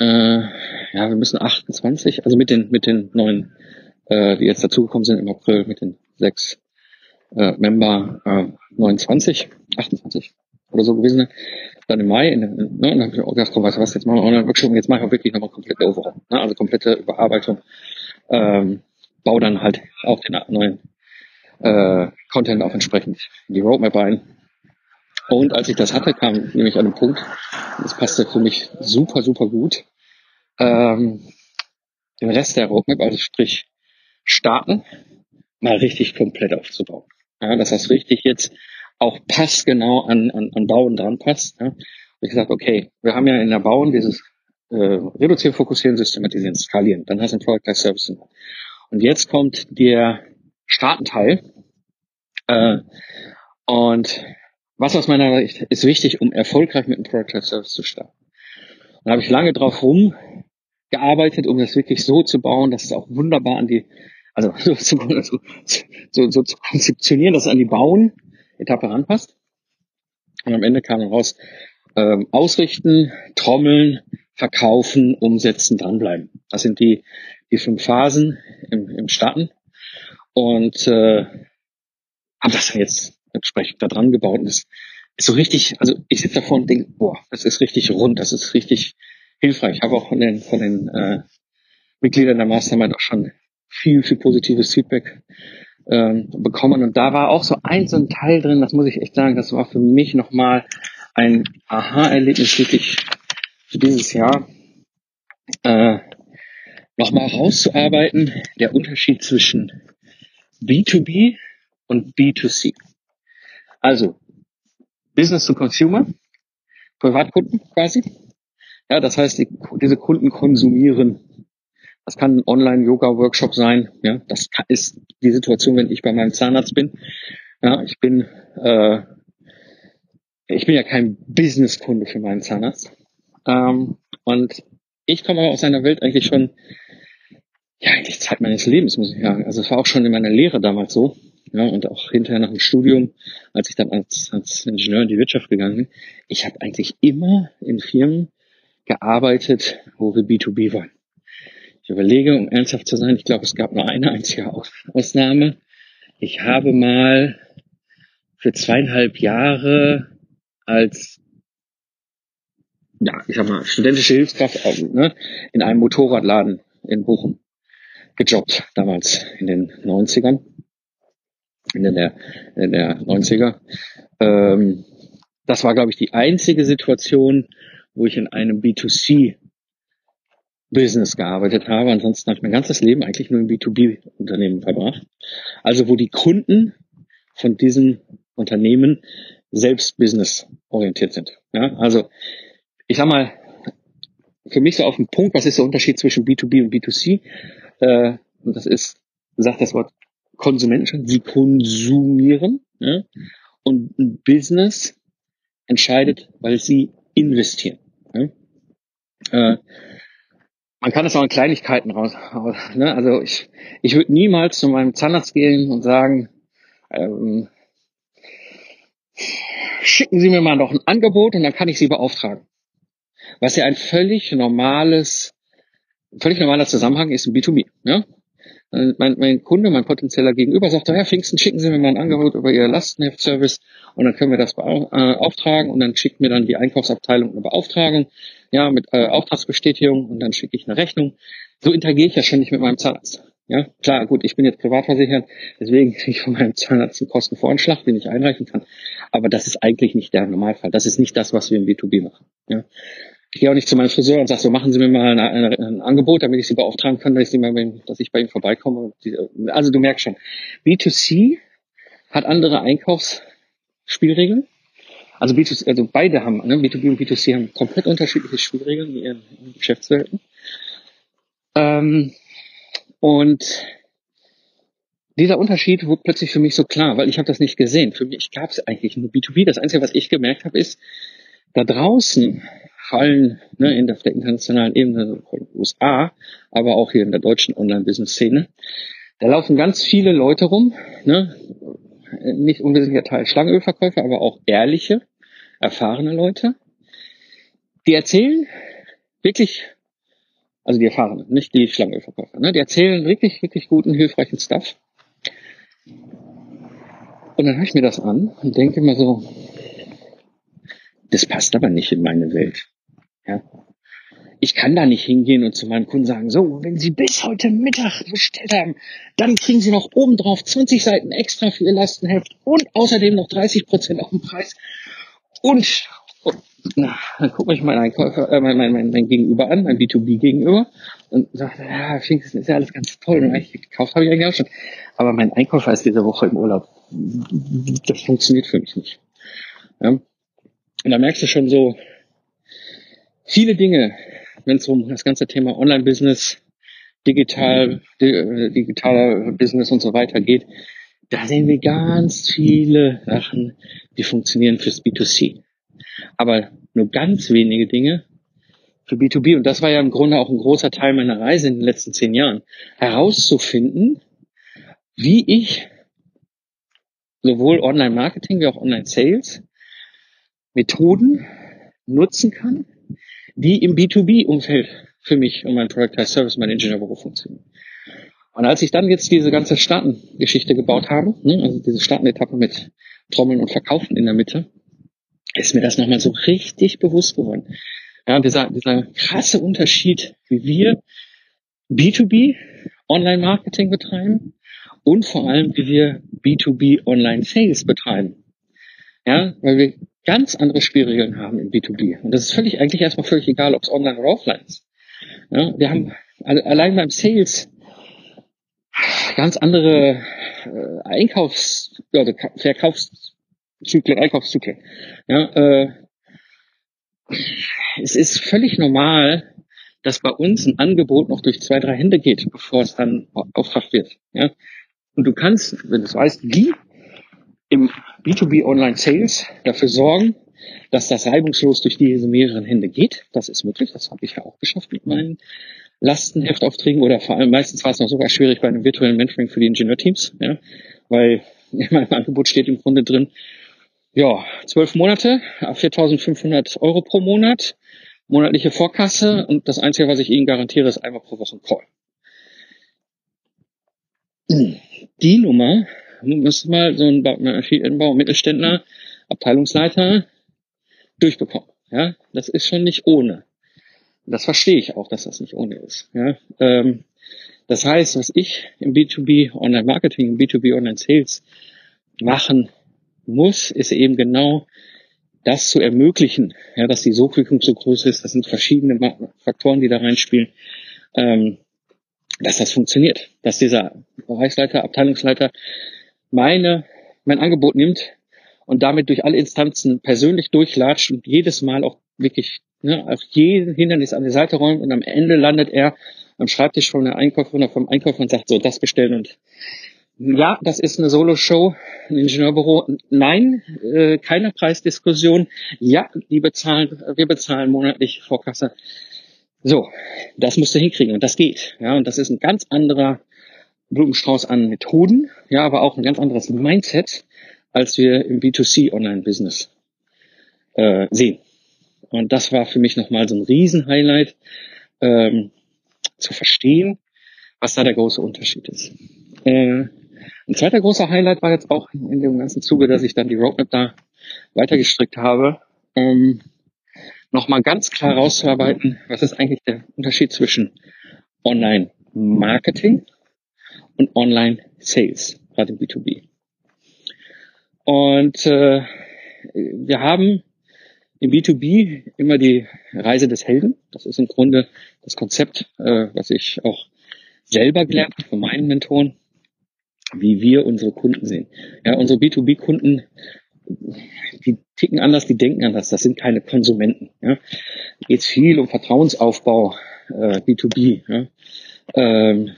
äh, ja, wir müssen 28, also mit den, mit den neuen, äh, die jetzt dazugekommen sind im April, mit den sechs äh, Member äh, 29, 28 oder so gewesen. Dann im Mai, in, in, ne, und dann habe ich auch gedacht, komm, weißt du was, jetzt machen wir Online-Workshop und jetzt mache ich auch wirklich nochmal komplette Overhaul, ne, also komplette Überarbeitung. Ähm, baue dann halt auch den neuen äh, Content auch entsprechend in die Roadmap ein. Und als ich das hatte, kam nämlich an den Punkt, das passte für mich super, super gut, ähm, den Rest der Roadmap, also sprich starten, mal richtig komplett aufzubauen. Ja, dass das richtig jetzt auch passgenau an, an, an Bauen dran passt. Ja. Und ich gesagt, okay, wir haben ja in der Bauen dieses äh, Reduzieren, Fokussieren, Systematisieren, Skalieren. Dann hast du ein Product as Service. Und jetzt kommt der Startenteil. Äh, und was aus meiner Sicht ist wichtig, um erfolgreich mit einem Product as Service zu starten. Und da habe ich lange drauf rumgearbeitet, um das wirklich so zu bauen, dass es auch wunderbar an die, also so, zu, so, so, so zu konzeptionieren, dass es an die Bauen-Etappe ranpasst. Und am Ende kam raus, ähm, ausrichten, trommeln, verkaufen, umsetzen, dranbleiben. Das sind die, die fünf Phasen im, im Starten. Und äh, habe das dann jetzt entsprechend da dran gebaut. Und das ist so richtig, also ich sitze davor und denke, boah, das ist richtig rund, das ist richtig hilfreich. Ich habe auch von den, von den äh, Mitgliedern der Mastermind auch schon viel, viel positives Feedback ähm, bekommen. Und da war auch so ein, so ein Teil drin, das muss ich echt sagen, das war für mich nochmal ein Aha-Erlebnis wirklich für dieses Jahr. Äh, nochmal rauszuarbeiten, der Unterschied zwischen B2B und B2C. Also Business to Consumer, Privatkunden quasi. Ja, das heißt, die, diese Kunden konsumieren. Das kann ein Online-Yoga-Workshop sein. Ja, das ist die Situation, wenn ich bei meinem Zahnarzt bin. Ja, ich bin, äh, ich bin ja kein Business-Kunde für meinen Zahnarzt. Ähm, und ich komme aber aus einer Welt eigentlich schon ja, eigentlich Zeit meines Lebens, muss ich sagen. Also es war auch schon in meiner Lehre damals so. Ja, und auch hinterher nach dem Studium, als ich dann als, als Ingenieur in die Wirtschaft gegangen bin. Ich habe eigentlich immer in Firmen gearbeitet, wo wir B2B waren. Ich überlege, um ernsthaft zu sein, ich glaube, es gab nur eine einzige Ausnahme. Ich habe mal für zweieinhalb Jahre als ja, ich sag mal, studentische Hilfskraft ne, in einem Motorradladen in Bochum gejobbt, damals in den 90ern, in der, in der 90er. Ähm, das war, glaube ich, die einzige Situation, wo ich in einem B2C Business gearbeitet habe. Ansonsten habe ich mein ganzes Leben eigentlich nur im B2B-Unternehmen verbracht. Also wo die Kunden von diesen Unternehmen selbst business orientiert sind. Ja, also ich sag mal, für mich so auf den Punkt, was ist der Unterschied zwischen B2B und B2C? Äh, und das ist, sagt das Wort Konsumenten schon, sie konsumieren. Ja? Und ein Business entscheidet, weil sie investieren. Ja? Äh, man kann es auch in Kleinigkeiten raus. Ne? Also ich, ich würde niemals zu meinem Zahnarzt gehen und sagen, ähm, schicken Sie mir mal noch ein Angebot und dann kann ich Sie beauftragen. Was ja ein völlig normales völlig normaler Zusammenhang ist im B2B. Ja? Mein, mein Kunde, mein potenzieller Gegenüber sagt, Herr Pfingsten, schicken Sie mir mal ein Angebot über Ihr Lastenheft-Service und dann können wir das beauftragen äh, und dann schickt mir dann die Einkaufsabteilung eine Beauftragung, ja, mit äh, Auftragsbestätigung und dann schicke ich eine Rechnung. So interagiere ich ja schon nicht mit meinem Zahnarzt. Ja, klar, gut, ich bin jetzt privatversichert, deswegen kriege ich von meinem Zahnarzt einen Kostenvoranschlag, den ich einreichen kann. Aber das ist eigentlich nicht der Normalfall. Das ist nicht das, was wir im B2B machen. Ja. Gehe auch nicht zu meinem Friseur und sage so, machen Sie mir mal ein, ein, ein Angebot, damit ich Sie beauftragen kann, dass ich, mal, dass ich bei Ihnen vorbeikomme. Also du merkst schon, B2C hat andere Einkaufsspielregeln. Also, B2C, also beide haben, ne, B2B und B2C haben komplett unterschiedliche Spielregeln in ihren Geschäftswelten. Ähm, und dieser Unterschied wurde plötzlich für mich so klar, weil ich habe das nicht gesehen. Für mich gab es eigentlich nur B2B. Das Einzige, was ich gemerkt habe, ist, da draußen fallen ne, in der, der internationalen Ebene von USA, aber auch hier in der deutschen Online-Business-Szene. Da laufen ganz viele Leute rum, ne, nicht unwesentlicher Teil Schlangenölverkäufer, aber auch ehrliche, erfahrene Leute, die erzählen wirklich, also die Erfahrenen, nicht die Schlangenölverkäufer, ne, die erzählen wirklich, wirklich guten, hilfreichen Stuff. Und dann höre ich mir das an und denke mir so, das passt aber nicht in meine Welt. Ja. ich kann da nicht hingehen und zu meinem Kunden sagen, so, wenn Sie bis heute Mittag bestellt haben, dann kriegen Sie noch obendrauf 20 Seiten extra für Ihr Lastenheft und außerdem noch 30 Prozent auf den Preis. Und, und na, dann gucke ich meinen Einkäufer, äh, mein, mein, mein, mein Gegenüber an, mein B2B Gegenüber und sagt, ja, Pfingsten ist ja alles ganz toll und eigentlich gekauft habe ich eigentlich auch schon. Aber mein Einkäufer ist diese Woche im Urlaub. Das funktioniert für mich nicht. Ja? Und da merkst du schon so, viele Dinge, wenn es um das ganze Thema Online-Business, digital, äh, digitaler Business und so weiter geht, da sehen wir ganz viele Sachen, die funktionieren fürs B2C. Aber nur ganz wenige Dinge für B2B. Und das war ja im Grunde auch ein großer Teil meiner Reise in den letzten zehn Jahren, herauszufinden, wie ich sowohl Online-Marketing wie auch Online-Sales Methoden nutzen kann, die im B2B-Umfeld für mich und mein Product as Service, mein Ingenieurberuf funktionieren. Und als ich dann jetzt diese ganze Staatengeschichte gebaut habe, ne, also diese Staatenetappe mit Trommeln und Verkaufen in der Mitte, ist mir das nochmal so richtig bewusst geworden. Ja, dieser, dieser krasse Unterschied, wie wir B2B Online-Marketing betreiben und vor allem, wie wir B2B Online-Sales betreiben. Ja, weil wir ganz andere Spielregeln haben im B2B. Und das ist völlig, eigentlich erstmal völlig egal, ob es online oder offline ist. Ja, wir haben allein beim Sales ganz andere äh, Einkaufs-, also Verkaufszyklen, Einkaufszyklen. Ja, äh, es ist völlig normal, dass bei uns ein Angebot noch durch zwei, drei Hände geht, bevor es dann aufgebracht wird. Ja? Und du kannst, wenn du es weißt, wie im B2B Online Sales dafür sorgen, dass das reibungslos durch diese mehreren Hände geht. Das ist möglich. Das habe ich ja auch geschafft mit meinen Lastenheftaufträgen oder vor allem meistens war es noch sogar schwierig bei einem virtuellen Mentoring für die Ingenieurteams, ja, weil in meinem Angebot steht im Grunde drin, ja, zwölf Monate, 4.500 Euro pro Monat, monatliche Vorkasse und das Einzige, was ich Ihnen garantiere, ist einmal pro Woche ein Call. Die Nummer muss mal so ein Maschinenbau Mittelständler, Abteilungsleiter durchbekommen. Ja, das ist schon nicht ohne. Das verstehe ich auch, dass das nicht ohne ist. Ja, ähm, das heißt, was ich im B2B Online Marketing, im B2B Online Sales machen muss, ist eben genau das zu ermöglichen, ja, dass die Sogwirkung so groß ist. Das sind verschiedene Faktoren, die da reinspielen, ähm, dass das funktioniert, dass dieser Bereichsleiter, Abteilungsleiter meine, mein Angebot nimmt und damit durch alle Instanzen persönlich durchlatscht und jedes Mal auch wirklich ne, auf jeden Hindernis an die Seite räumt und am Ende landet er am Schreibtisch von der Einkäuferin oder vom Einkäufer und sagt so, das bestellen und ja, das ist eine Solo-Show, ein Ingenieurbüro. Nein, äh, keine Preisdiskussion. Ja, die bezahlen, wir bezahlen monatlich Vorkasse. So, das musst du hinkriegen und das geht. Ja, und das ist ein ganz anderer Blumenstrauß an Methoden, ja, aber auch ein ganz anderes Mindset, als wir im B2C Online-Business äh, sehen. Und das war für mich nochmal so ein Riesenhighlight, ähm, zu verstehen, was da der große Unterschied ist. Äh, ein zweiter großer Highlight war jetzt auch in dem ganzen Zuge, dass ich dann die Roadmap da weitergestrickt habe, ähm, nochmal ganz klar rauszuarbeiten, was ist eigentlich der Unterschied zwischen Online-Marketing und Online-Sales, gerade im B2B. Und äh, wir haben im B2B immer die Reise des Helden. Das ist im Grunde das Konzept, äh, was ich auch selber gelernt habe von meinen Mentoren, wie wir unsere Kunden sehen. Ja, unsere B2B-Kunden, die ticken anders, die denken anders. Das sind keine Konsumenten. Ja. Geht viel um Vertrauensaufbau, äh, B2B. Ja. Ähm,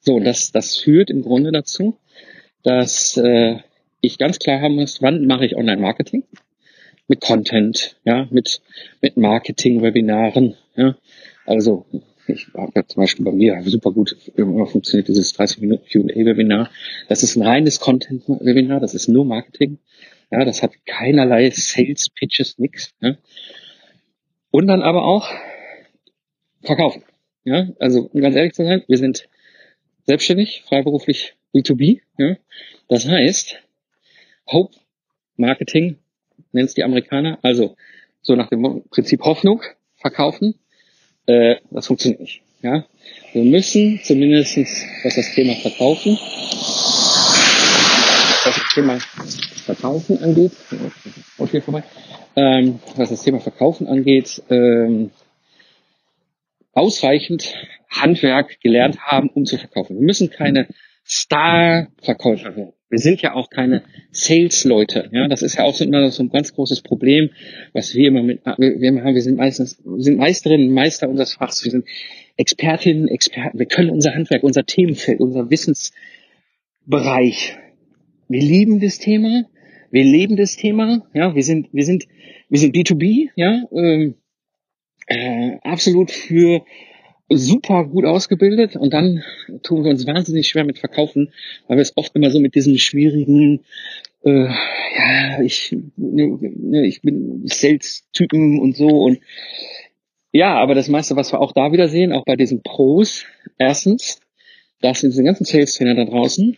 so, das, das führt im Grunde dazu, dass äh, ich ganz klar haben muss, wann mache ich Online-Marketing? Mit Content, ja, mit, mit Marketing-Webinaren, ja. Also ich habe zum Beispiel bei mir super gut funktioniert dieses 30 Minuten Q&A-Webinar. Das ist ein reines Content-Webinar, das ist nur Marketing. Ja, das hat keinerlei Sales-Pitches, nix. Ja. Und dann aber auch verkaufen. Ja, also um ganz ehrlich zu sein, wir sind selbstständig, freiberuflich B2B. Ja? Das heißt, Hope Marketing nennt es die Amerikaner, also so nach dem Prinzip Hoffnung verkaufen, Äh, das funktioniert nicht. Ja? Wir müssen zumindestens, was das Thema Verkaufen, was das Thema Verkaufen angeht, okay, vorbei, ähm, was das Thema Verkaufen angeht, ähm, ausreichend Handwerk gelernt haben, um zu verkaufen. Wir müssen keine Star-Verkäufer werden. Wir sind ja auch keine Sales-Leute. Ja, das ist ja auch so immer so ein ganz großes Problem, was wir immer mit, wir haben. Wir sind meistens, wir sind Meisterinnen, Meister unseres Fachs. Wir sind Expertinnen, Experten. Wir können unser Handwerk, unser Themenfeld, unser Wissensbereich. Wir lieben das Thema. Wir leben das Thema. Ja, wir sind, wir sind, wir sind B2B. Ja, ähm, äh, absolut für super gut ausgebildet und dann tun wir uns wahnsinnig schwer mit Verkaufen, weil wir es oft immer so mit diesen schwierigen, äh, ja, ich, ne, ne, ich bin Sales-Typen und so und ja, aber das meiste, was wir auch da wieder sehen, auch bei diesen Pros, erstens, das sind diese ganzen Sales-Trainer da draußen.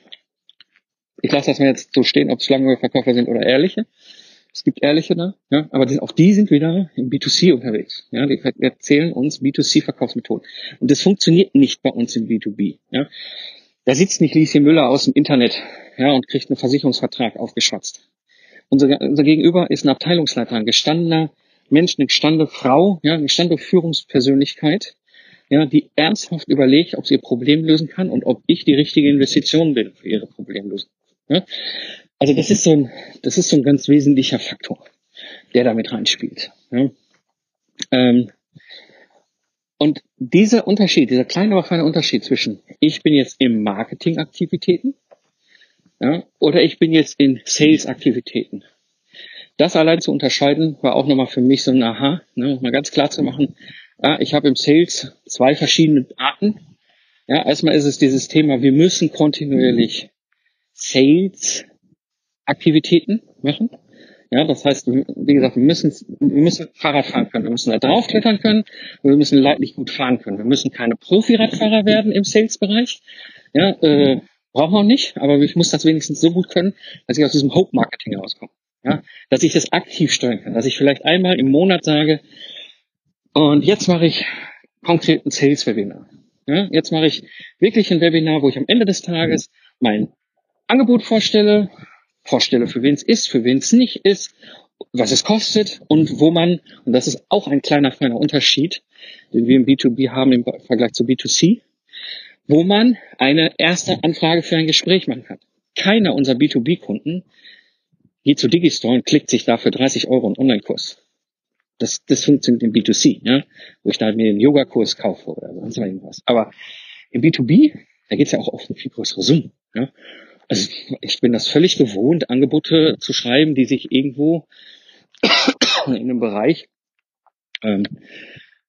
Ich lasse das mal jetzt so stehen, ob es Schlangenverkäufer sind oder ehrliche. Es gibt ehrliche da, ja, aber auch die sind wieder im B2C unterwegs. Ja, die erzählen uns B2C-Verkaufsmethoden. Und das funktioniert nicht bei uns im B2B. Ja. Da sitzt nicht Lieschen Müller aus dem Internet ja, und kriegt einen Versicherungsvertrag aufgeschwatzt. Unser, unser Gegenüber ist ein Abteilungsleiter, ein gestandener Mensch, eine gestandene Frau, ja, eine gestandene Führungspersönlichkeit, ja, die ernsthaft überlegt, ob sie ihr Problem lösen kann und ob ich die richtige Investition bin für ihre Problemlösung. Ja. Also das ist so ein, das ist so ein ganz wesentlicher Faktor, der damit reinspielt. Ja. Ähm, und dieser Unterschied, dieser kleine, aber feine Unterschied zwischen ich bin jetzt im Marketingaktivitäten ja, oder ich bin jetzt in Sales-Aktivitäten. Das allein zu unterscheiden, war auch nochmal für mich so ein Aha, ne, mal ganz klar zu machen, ja, ich habe im Sales zwei verschiedene Arten. Ja, erstmal ist es dieses Thema, wir müssen kontinuierlich Sales Aktivitäten machen. Ja, das heißt, wie gesagt, wir müssen, wir müssen Fahrrad fahren können, wir müssen da draufklettern können, wir müssen leidlich gut fahren können. Wir müssen keine Profi-Radfahrer werden im Sales-Bereich. Ja, äh, brauchen wir auch nicht, aber ich muss das wenigstens so gut können, dass ich aus diesem Hope-Marketing rauskomme. Ja, dass ich das aktiv steuern kann, dass ich vielleicht einmal im Monat sage, und jetzt mache ich konkret ein Sales-Webinar. Ja, jetzt mache ich wirklich ein Webinar, wo ich am Ende des Tages mein Angebot vorstelle, vorstelle, für wen es ist, für wen es nicht ist, was es kostet und wo man, und das ist auch ein kleiner, feiner Unterschied, den wir im B2B haben im Vergleich zu B2C, wo man eine erste Anfrage für ein Gespräch machen kann. Keiner unserer B2B-Kunden geht zu Digistore und klickt sich dafür 30 Euro einen Online-Kurs. Das, das funktioniert im B2C, ja, wo ich da mir einen Yogakurs kaufe oder sonst irgendwas. Aber im B2B, da geht es ja auch oft um viel größere Summen. Ja. Also ich bin das völlig gewohnt, Angebote zu schreiben, die sich irgendwo in einem Bereich ähm,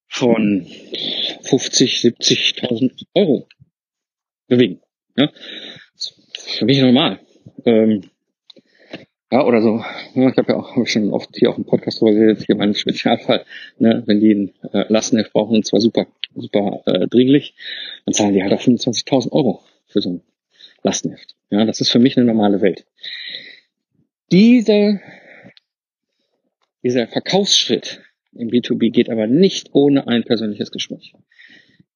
von 50, 70.000 Euro bewegen. Ja? Das ist für mich normal. Ähm, ja, oder so. Ja, ich habe ja auch hab schon oft hier auf dem Podcast drüber geredet, hier mein Spezialfall, ne, wenn die ein äh, Lastenheft brauchen, und zwar super, super äh, dringlich, dann zahlen die halt auch 25.000 Euro für so ein Lastenheft. Ja, das ist für mich eine normale Welt. Diese, dieser Verkaufsschritt im B2B geht aber nicht ohne ein persönliches Gespräch.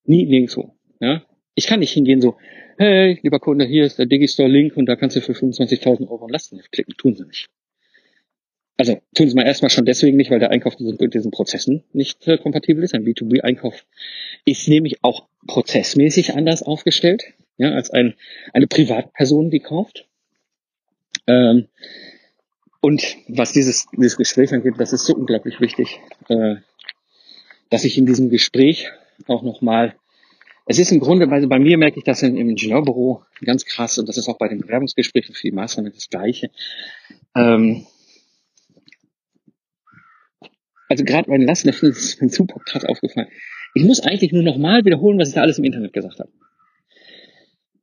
Nie, nirgendwo. Ja, ich kann nicht hingehen so, hey, lieber Kunde, hier ist der Digistore-Link und da kannst du für 25.000 Euro ein Lastenheft klicken. Tun sie nicht. Also tun sie mal erstmal schon deswegen nicht, weil der Einkauf mit diesen Prozessen nicht äh, kompatibel ist. Ein B2B-Einkauf ist nämlich auch prozessmäßig anders aufgestellt ja, als ein, eine Privatperson, die kauft. Ähm, und was dieses, dieses Gespräch angeht, das ist so unglaublich wichtig, äh, dass ich in diesem Gespräch auch nochmal, es ist im Grunde, also bei mir merke ich das im, im Ingenieurbüro ganz krass und das ist auch bei den Bewerbungsgesprächen für die Maßnahmen das Gleiche. Ähm, also gerade bei den Lastenheften ist mir super krass aufgefallen. Ich muss eigentlich nur nochmal wiederholen, was ich da alles im Internet gesagt habe.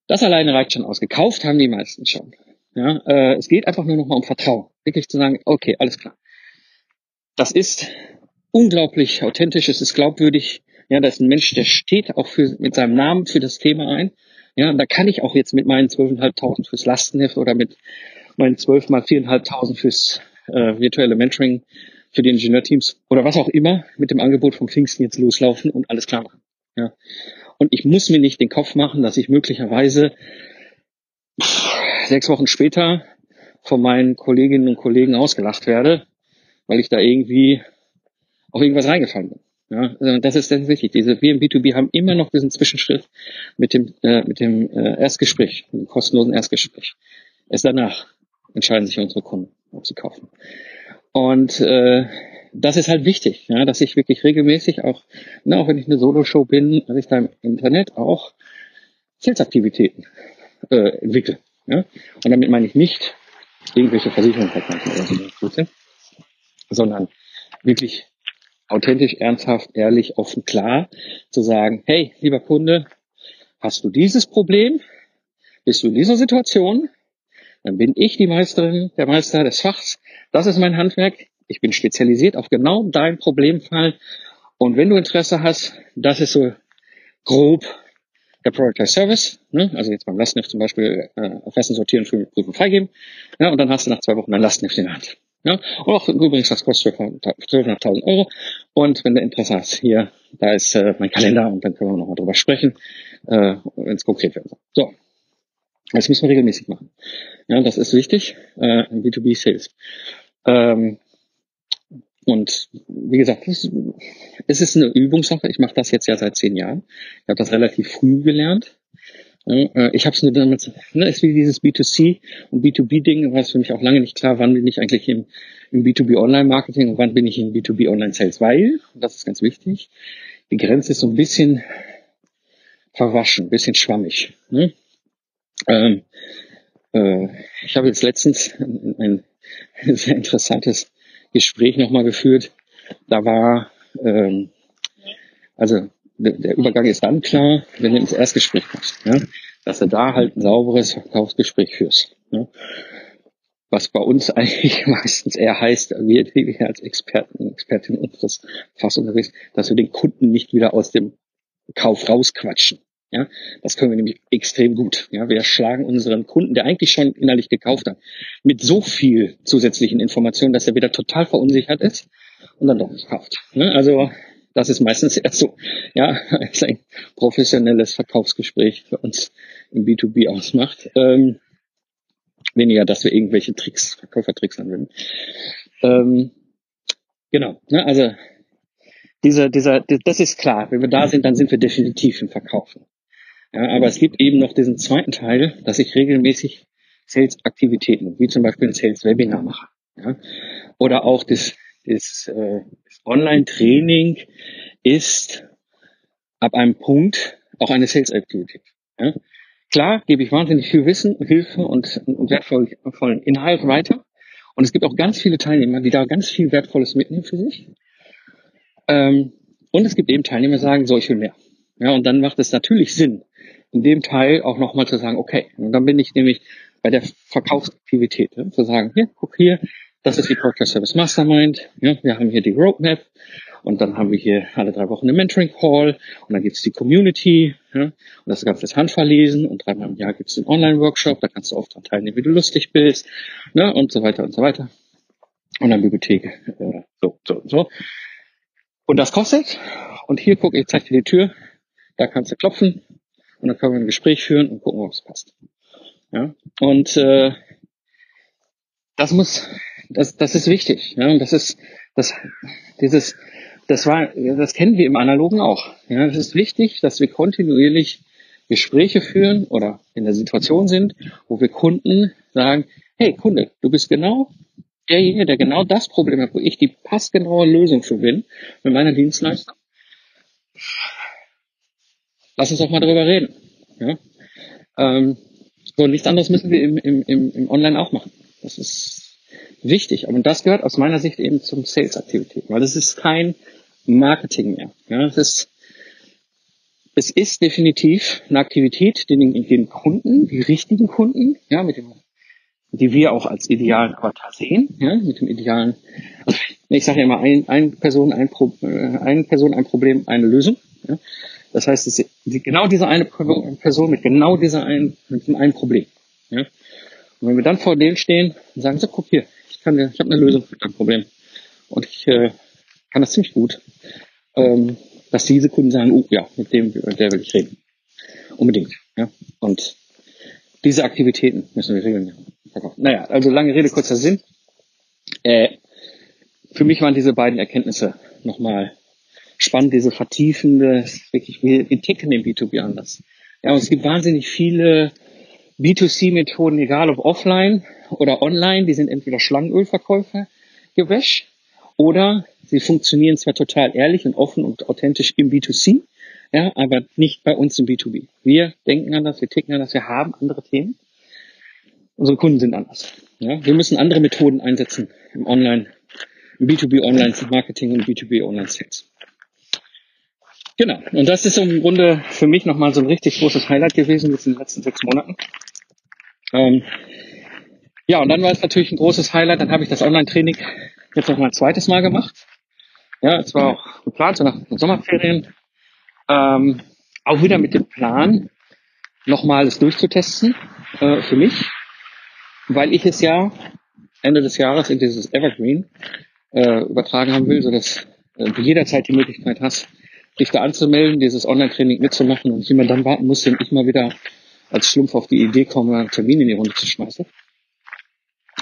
Das alleine reicht schon aus. Gekauft haben die meisten schon. Ja, äh, es geht einfach nur noch mal um Vertrauen. Wirklich zu sagen, okay, alles klar. Das ist unglaublich authentisch, es ist glaubwürdig. Ja, da ist ein Mensch, der steht auch für, mit seinem Namen für das Thema ein. Ja, da kann ich auch jetzt mit meinen 12.500 fürs Lastenheft oder mit meinen 12 mal 4.500 fürs äh, virtuelle Mentoring für die Ingenieurteams oder was auch immer mit dem Angebot vom Pfingsten jetzt loslaufen und alles klar machen. Ja. Und ich muss mir nicht den Kopf machen, dass ich möglicherweise sechs Wochen später von meinen Kolleginnen und Kollegen ausgelacht werde, weil ich da irgendwie auf irgendwas reingefallen bin. Ja, also das ist, ist wichtig. Diese wir im B2B haben immer noch diesen Zwischenschritt mit dem, äh, mit dem äh, Erstgespräch, dem kostenlosen Erstgespräch. Erst danach entscheiden sich unsere Kunden, ob sie kaufen. Und äh, das ist halt wichtig, ja, dass ich wirklich regelmäßig auch, ne, auch wenn ich eine Solo-Show bin, dass ich da im Internet auch Sales-Aktivitäten äh, entwickle. Ja? Und damit meine ich nicht irgendwelche Versicherungen verkaufen oder so, sondern wirklich authentisch, ernsthaft, ehrlich, offen, klar zu sagen, hey, lieber Kunde, hast du dieses Problem? Bist du in dieser Situation? Dann bin ich die Meisterin, der Meister des Fachs. Das ist mein Handwerk. Ich bin spezialisiert auf genau dein Problemfall. Und wenn du Interesse hast, das ist so grob der Product as Service, ne? also jetzt beim Lastneft zum Beispiel äh, Adressen sortieren, für prüfen, freigeben, ja, und dann hast du nach zwei Wochen ein Lastneft in der Hand. Ja? Und auch übrigens, das kostet 12.500 Euro. Und wenn du Interesse hast, hier, da ist äh, mein Kalender und dann können wir nochmal drüber sprechen, äh, wenn es konkret wird. So, das müssen wir regelmäßig machen. Ja, das ist wichtig äh, im B2B Sales. Ähm, und wie gesagt, es ist eine Übungssache. Ich mache das jetzt ja seit zehn Jahren. Ich habe das relativ früh gelernt. Äh, ich habe es nur damit, ne, ist wie dieses B2C und B2B-Ding, war es für mich auch lange nicht klar, wann bin ich eigentlich im, im B2B Online-Marketing und wann bin ich im B2B Online-Sales, weil, und das ist ganz wichtig, die Grenze ist so ein bisschen verwaschen, ein bisschen schwammig. Ne? Ähm, äh, ich habe jetzt letztens ein, ein sehr interessantes Gespräch nochmal geführt. Da war, ähm, also der, der Übergang ist dann klar, wenn du ins Erstgespräch kommst, ja? dass du da halt ein sauberes Verkaufsgespräch führst. Ja? Was bei uns eigentlich meistens eher heißt, wir, als Experten, Expertin unseres Fass unterwegs, dass wir den Kunden nicht wieder aus dem Kauf rausquatschen. Ja, das können wir nämlich extrem gut. Ja, wir schlagen unseren Kunden, der eigentlich schon innerlich gekauft hat, mit so viel zusätzlichen Informationen, dass er wieder total verunsichert ist und dann doch nicht kauft. Ne? Also das ist meistens erst so, ja, als ein professionelles Verkaufsgespräch für uns im B2B ausmacht. Ähm, weniger, dass wir irgendwelche Tricks, Verkäufertricks anwenden. Ähm, genau, ne? also dieser, dieser, das ist klar. Wenn wir da sind, dann sind wir definitiv im Verkaufen. Ja, aber es gibt eben noch diesen zweiten Teil, dass ich regelmäßig Sales-Aktivitäten, wie zum Beispiel ein Sales-Webinar mache. Ja? Oder auch das, das, äh, das Online-Training ist ab einem Punkt auch eine Sales-Aktivität. Ja? Klar gebe ich wahnsinnig viel Wissen, Hilfe und, und wertvollen Inhalt weiter. Und es gibt auch ganz viele Teilnehmer, die da ganz viel Wertvolles mitnehmen für sich. Ähm, und es gibt eben Teilnehmer, die sagen, so, ich will mehr. Ja, und dann macht es natürlich Sinn, in dem Teil auch nochmal zu sagen, okay, und dann bin ich nämlich bei der Verkaufsaktivität, ne, zu sagen, hier, guck hier, das ist die Podcast Service Mastermind, ja, wir haben hier die Roadmap und dann haben wir hier alle drei Wochen eine Mentoring Call und dann gibt's die Community ja, und das Ganze ist handverlesen und dreimal im Jahr gibt's einen Online-Workshop, da kannst du oft dran teilnehmen, wie du lustig bist ne, und so weiter und so weiter. Und dann Bibliothek, äh, so, so, so. Und das kostet. Und hier, guck, ich zeig dir die Tür. Da kannst du klopfen. Und dann können wir ein Gespräch führen und gucken, ob es passt. Ja? Und äh, das muss, das, das ist wichtig. Ja? Und das ist, das, dieses, das war, das kennen wir im Analogen auch. Ja? Es ist wichtig, dass wir kontinuierlich Gespräche führen oder in der Situation sind, wo wir Kunden sagen, hey Kunde, du bist genau derjenige, der genau das Problem hat, wo ich die passgenaue Lösung für bin mit meiner Dienstleistung. Lass uns doch mal darüber reden. Ja? Ähm, so, nichts anderes müssen wir im, im, im, im Online auch machen. Das ist wichtig. Und das gehört aus meiner Sicht eben zum Sales-Aktivitäten, weil es ist kein Marketing mehr. Ja? Es ist es ist definitiv eine Aktivität, die den, den Kunden, die richtigen Kunden, ja, mit dem, die wir auch als idealen Avatar sehen, ja, mit dem idealen, also ich sage ja immer, ein, ein Person, ein, Pro, äh, eine Person, ein Problem, eine Lösung. Ja. Das heißt, es ist genau diese eine Person mit genau dieser einen, mit diesem einen Problem. Ja? Und wenn wir dann vor denen stehen und sagen, so guck hier, ich kann ich habe eine Lösung für dein Problem. Und ich äh, kann das ziemlich gut, ähm, dass diese Kunden sagen, oh ja, mit dem, mit der will ich reden. Unbedingt. Ja? Und diese Aktivitäten müssen wir regeln. Naja, also lange Rede, kurzer Sinn. Äh, für mich waren diese beiden Erkenntnisse nochmal spannend, diese vertiefende, wirklich, wir, wir ticken den B2B anders. Ja, und es gibt wahnsinnig viele B2C-Methoden, egal ob offline oder online, die sind entweder Schlangenölverkäufer, Gewäsch, oder sie funktionieren zwar total ehrlich und offen und authentisch im B2C, ja, aber nicht bei uns im B2B. Wir denken anders, wir ticken anders, wir haben andere Themen. Unsere Kunden sind anders. Ja, wir müssen andere Methoden einsetzen im Online, im B2B Online Marketing und B2B Online Sales. Genau. Und das ist im Grunde für mich nochmal so ein richtig großes Highlight gewesen jetzt in den letzten sechs Monaten. Ähm, ja, und dann war es natürlich ein großes Highlight. Dann habe ich das Online-Training jetzt noch mal ein zweites Mal gemacht. Ja, es war auch geplant, so nach den Sommerferien. Ähm, auch wieder mit dem Plan, nochmal es durchzutesten äh, für mich, weil ich es ja Ende des Jahres in dieses Evergreen äh, übertragen haben will, sodass äh, du jederzeit die Möglichkeit hast, dich da anzumelden, dieses Online-Training mitzumachen und jemand dann warten muss, wenn ich mal wieder als Schlumpf auf die Idee komme, einen Termin in die Runde zu schmeißen.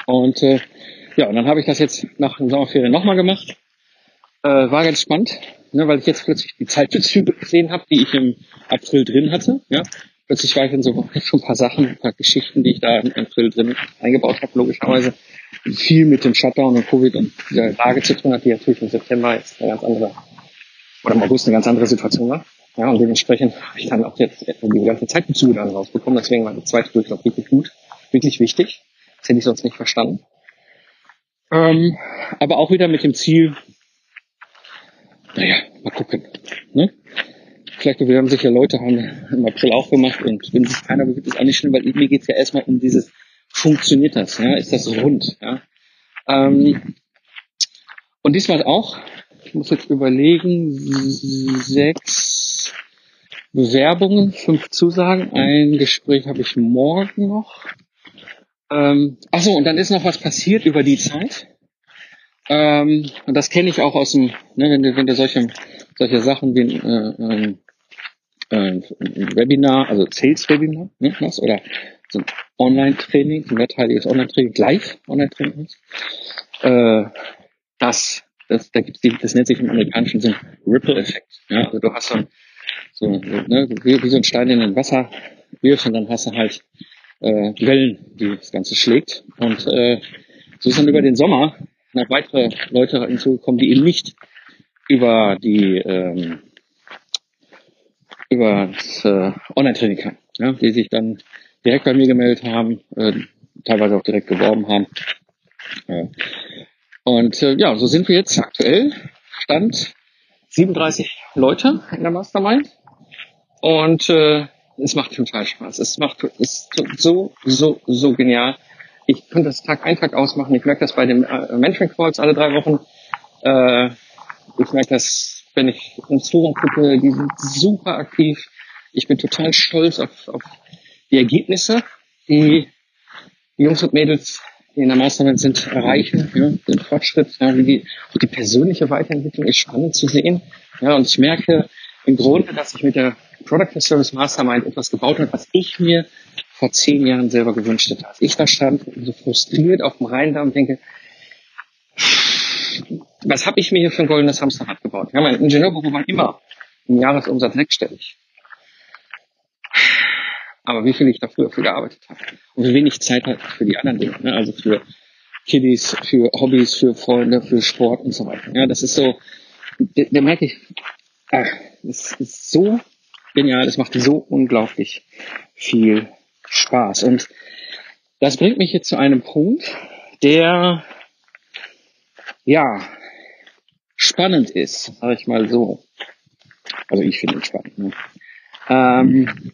Und äh, ja, und dann habe ich das jetzt nach den Sommerferien nochmal gemacht. Äh, war ganz spannend, ne, weil ich jetzt plötzlich die Zeitbezüge gesehen habe, die ich im April drin hatte. Ja. Plötzlich war ich in so schon ein paar Sachen, ein paar Geschichten, die ich da im April drin eingebaut habe, logischerweise. Viel mit dem Shutdown und Covid und der Lage zu tun hat, die natürlich im September jetzt eine ganz andere oder im August eine ganz andere Situation war. Ja, und dementsprechend habe ich dann auch jetzt die ganze Zeitbezüge dann rausbekommen. Deswegen war der zweite Durchlauf wirklich gut, wirklich wichtig. Das hätte ich sonst nicht verstanden. Ähm, aber auch wieder mit dem Ziel, naja, mal gucken. Ne? Vielleicht haben sich ja Leute haben im April auch gemacht und wenn sich keiner begibt, ist auch nicht schlimm, weil mir geht es ja erstmal um dieses, funktioniert das? Ja? Ist das rund? Ja? Ähm, und diesmal auch ich muss jetzt überlegen, sechs Bewerbungen, fünf Zusagen, ein Gespräch habe ich morgen noch. Ähm, achso, und dann ist noch was passiert über die Zeit. Ähm, und das kenne ich auch aus dem, ne, wenn du, wenn du solche, solche Sachen wie ein, äh, ein Webinar, also Sales-Webinar ne, machst, oder so ein Online-Training, ein mehrteiliges Online-Training, live Online-Training äh, das das, da gibt's die, das nennt sich im amerikanischen Sinn Ripple-Effekt. Ja, also du hast so, so ne, wie, wie so ein Stein in den Wasser wirfst und dann hast du halt äh, Wellen, die das Ganze schlägt. Und äh, so ist dann über den Sommer noch weitere Leute hinzugekommen, die eben nicht über die ähm, über das äh, Online-Training kamen, ja, die sich dann direkt bei mir gemeldet haben, äh, teilweise auch direkt geworben haben. Äh, und äh, ja, so sind wir jetzt aktuell. Stand 37 Leute in der Mastermind. Und äh, es macht total Spaß. Es macht es ist so, so, so genial. Ich könnte das Tag ein, Tag ausmachen. Ich merke das bei den äh, Mentoring Calls alle drei Wochen. Äh, ich merke das, wenn ich ins Forum gucke, die sind super aktiv. Ich bin total stolz auf, auf die Ergebnisse, die die Jungs und Mädels die in der Mastermind sind, erreichen, ja, den Fortschritt, ja, wie die, die persönliche Weiterentwicklung ist spannend zu sehen. Ja, und ich merke im Grunde, dass ich mit der Product and Service Mastermind etwas gebaut habe, was ich mir vor zehn Jahren selber gewünscht hätte. Als ich da stand, so frustriert auf dem Rheindamm und denke, was habe ich mir hier für ein goldenes Hamsterrad gebaut? Ja, mein Ingenieurbüro war immer im Jahresumsatz sechsstellig. Aber wie viel ich da früher für gearbeitet habe. Und wie wenig Zeit hatte für die anderen Dinge. Ne? Also für Kiddies, für Hobbys, für Freunde, für Sport und so weiter. Ja, das ist so, da merke ich, ach, das ist so genial, das macht so unglaublich viel Spaß. Und das bringt mich jetzt zu einem Punkt, der, ja, spannend ist, sage ich mal so. Also ich finde ihn spannend. Ne? Ähm,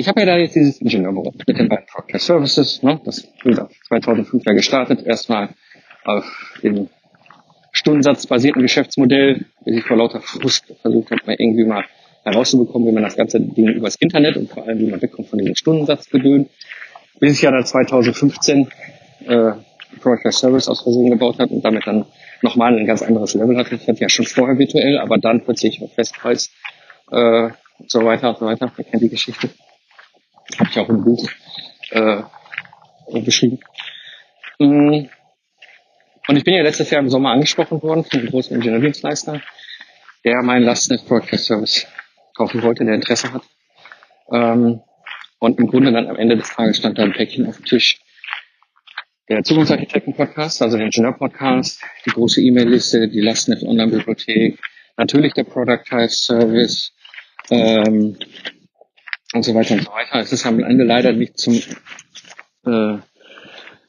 ich habe ja da jetzt dieses Ingenieurbüro mit den beiden Procter Services, ne, das wie gesagt 2005 ja gestartet, erstmal auf dem stundensatzbasierten Geschäftsmodell, bis ich vor lauter Frust versucht habe, mal irgendwie mal herauszubekommen, wie man das ganze Ding übers Internet und vor allem, wie man wegkommt von diesem Stundensatzgedön, bis ich ja dann 2015 äh, Product as Service aus Versehen gebaut hat und damit dann nochmal ein ganz anderes Level hatte. Das hatte ja schon vorher virtuell, aber dann plötzlich auf Festpreis äh, und so weiter und so weiter. Ihr kennt die Geschichte. Habe ich auch im Buch äh, beschrieben. Mm. Und ich bin ja letztes Jahr im Sommer angesprochen worden von einem großen Ingenieurdienstleister, der meinen Lastnet Broadcast Service kaufen wollte, der Interesse hat. Ähm, und im Grunde dann am Ende des Tages stand da ein Päckchen auf dem Tisch. Der Zukunftsarchitekten-Podcast, also der Ingenieur-Podcast, die große E-Mail-Liste, die Lastnet Online-Bibliothek, natürlich der Productize Service ähm, und so weiter und so weiter. Es ist am Ende leider nicht zum äh,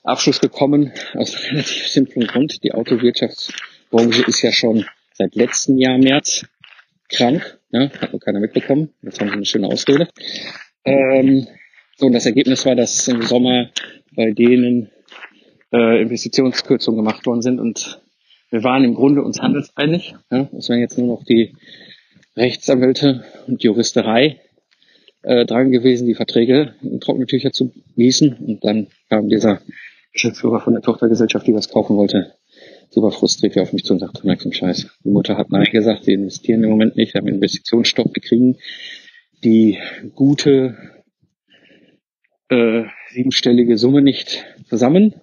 Abschluss gekommen, aus einem relativ simplen Grund. Die Autowirtschaftsbranche ist ja schon seit letztem Jahr März krank. Ja, hat noch keiner mitbekommen. Jetzt haben sie eine schöne Ausrede. Ähm, so, und das Ergebnis war, dass im Sommer bei denen äh, Investitionskürzungen gemacht worden sind und wir waren im Grunde uns handelseinig. Ja, es waren jetzt nur noch die Rechtsanwälte und Juristerei äh, dran gewesen, die Verträge in trockene Tücher zu gießen. Und dann kam dieser Geschäftsführer von der Tochtergesellschaft, die was kaufen wollte, super frustriert auf mich zu und sagte, merkst du Scheiß. Die Mutter hat Nein gesagt, die investieren im Moment nicht, haben Investitionsstopp, wir kriegen die gute äh, siebenstellige Summe nicht zusammen.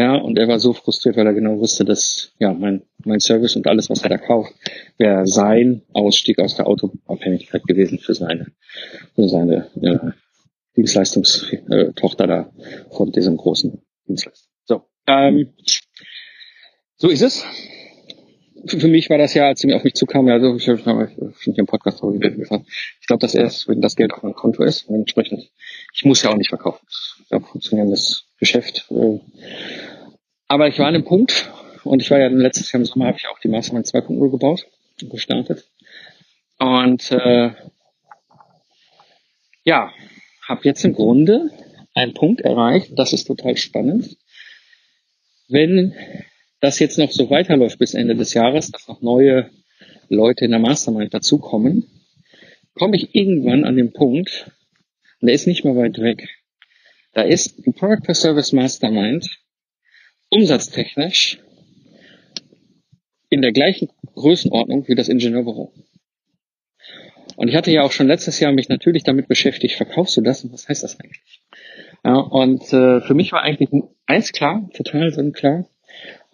Ja, und er war so frustriert, weil er genau wusste, dass ja mein, mein Service und alles, was er da kauft, wäre sein Ausstieg aus der Autoabhängigkeit gewesen für seine, für seine ja, Dienstleistungstochter da von diesem großen Dienstleister. So, ähm, so ist es. Für mich war das ja, als sie auf mich zukam, also ich habe schon hier im Podcast darüber gesagt, ich glaube, dass erst, wenn das Geld auf meinem Konto ist, entsprechend, ich muss ja auch nicht verkaufen. Ich glaube, funktionierendes Geschäft. Äh. Aber ich war an dem Punkt, und ich war ja letztes Jahr im Sommer, habe ich auch die Mastermind 2.0 gebaut und gestartet. Und äh, ja, habe jetzt im Grunde einen Punkt erreicht, das ist total spannend. Wenn das jetzt noch so weiterläuft bis Ende des Jahres, dass noch neue Leute in der Mastermind dazukommen, komme ich irgendwann an den Punkt, und der ist nicht mehr weit weg. Da ist die Product per Service Mastermind umsatztechnisch in der gleichen Größenordnung wie das Ingenieurbüro. Und ich hatte ja auch schon letztes Jahr mich natürlich damit beschäftigt, verkaufst du das und was heißt das eigentlich? Ja, und äh, für mich war eigentlich eins klar, total so klar,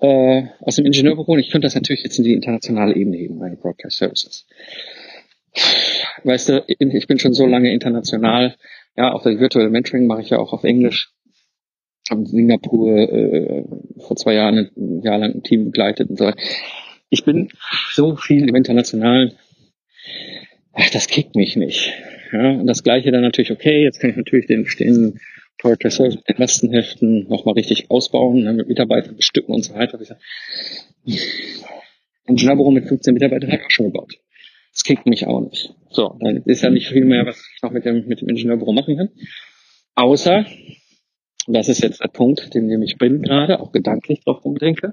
äh, aus dem Ingenieurbüro. Und ich könnte das natürlich jetzt in die internationale Ebene heben, meine Broadcast Services. Weißt du, ich bin schon so lange international. Ja, auch das Virtual Mentoring mache ich ja auch auf Englisch. Habe in Singapur äh, vor zwei Jahren ein Jahr lang ein Team begleitet und so. Ich bin so viel im internationalen. Ach, das kickt mich nicht. Ja, und das Gleiche dann natürlich, okay, jetzt kann ich natürlich den bestehenden Project Service mit den Lastenheften nochmal richtig ausbauen, ne, mit Mitarbeitern bestücken und so weiter. Ein Ingenieurbüro mit 15 Mitarbeitern habe ich auch schon gebaut. Das kickt mich auch nicht. So, dann ist ja nicht viel mehr, was ich noch mit dem, mit dem Ingenieurbüro machen kann. Außer, und das ist jetzt der Punkt, den, dem ich bin gerade, auch gedanklich drauf umdenke,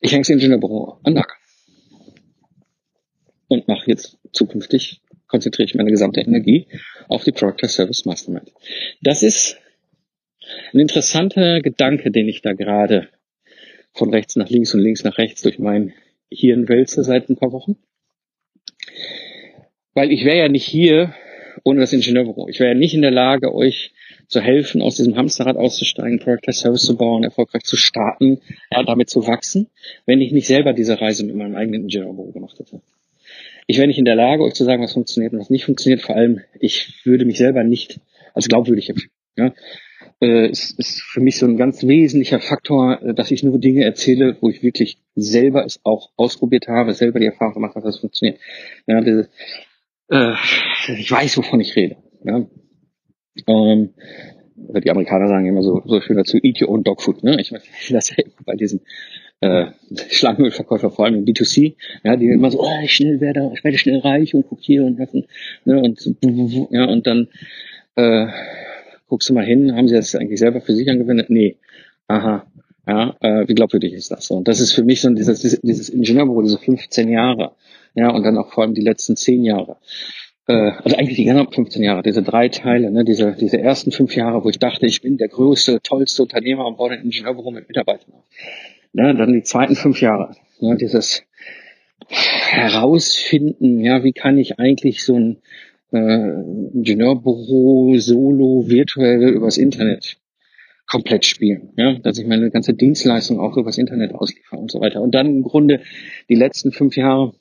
ich hänge das Ingenieurbüro an Acker. Und mache jetzt zukünftig konzentriere ich meine gesamte Energie auf die Product Service Mastermind. Das ist ein interessanter Gedanke, den ich da gerade von rechts nach links und links nach rechts durch mein Hirn wälze seit ein paar Wochen. Weil ich wäre ja nicht hier ohne das Ingenieurbüro. Ich wäre ja nicht in der Lage, euch zu helfen, aus diesem Hamsterrad auszusteigen, Product Service zu bauen, erfolgreich zu starten, ja, damit zu wachsen, wenn ich nicht selber diese Reise mit meinem eigenen Ingenieurbüro gemacht hätte. Ich wäre nicht in der Lage, euch zu sagen, was funktioniert und was nicht funktioniert. Vor allem, ich würde mich selber nicht als glaubwürdig empfinden. Ja? Äh, es ist für mich so ein ganz wesentlicher Faktor, äh, dass ich nur Dinge erzähle, wo ich wirklich selber es auch ausprobiert habe, selber die Erfahrung gemacht habe, dass es funktioniert. Ja, diese, äh, ich weiß, wovon ich rede. Ja? Ähm, die Amerikaner sagen immer so, so schön dazu, eat your own dog food. Ne? Ich weiß, das ja bei diesen äh, Schlangenölverkäufer, vor allem im B2C, ja, die immer so, oh, ich schnell werde, ich werde schnell reich und guck hier und das und, ne, und ja, und dann äh, guckst du mal hin, haben sie das eigentlich selber für sich angewendet? Nee. Aha. Ja, äh, wie glaubwürdig ist das so? Und das ist für mich so dieses, dieses Ingenieurbüro, diese 15 Jahre, ja, und dann auch vor allem die letzten 10 Jahre. äh, also eigentlich die gesamten 15 Jahre, diese drei Teile, ne, diese, diese ersten fünf Jahre, wo ich dachte, ich bin der größte, tollste Unternehmer und baue ein Ingenieurbüro mit Mitarbeitern auf. Ne, dann die zweiten fünf Jahre, ne, dieses herausfinden, ja, wie kann ich eigentlich so ein äh, Ingenieurbüro solo virtuell übers Internet komplett spielen, ja, dass ich meine ganze Dienstleistung auch übers Internet ausliefere und so weiter. Und dann im Grunde die letzten fünf Jahre,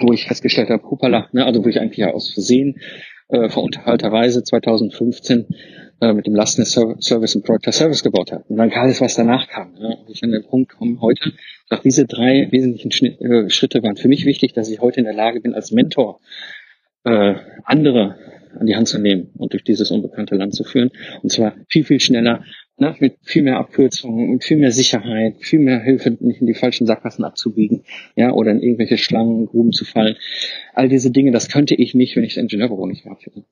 wo ich festgestellt habe, hoppala, ne, also wo ich eigentlich ja aus Versehen äh, verunterhalterweise 2015 äh, mit dem Lastness Service und Project Service gebaut habe. Und dann alles, was danach kam. Ja, ich an den Punkt komme heute, nach diese drei wesentlichen äh, Schritte waren für mich wichtig, dass ich heute in der Lage bin, als Mentor äh, andere an die Hand zu nehmen und durch dieses unbekannte Land zu führen. Und zwar viel, viel schneller, ne, mit viel mehr Abkürzungen, mit viel mehr Sicherheit, viel mehr Hilfe, nicht in die falschen Sackgassen abzubiegen, ja, oder in irgendwelche Schlangen, Gruben zu fallen. All diese Dinge, das könnte ich nicht, wenn ich das Ingenieurbüro nicht gehabt hätte.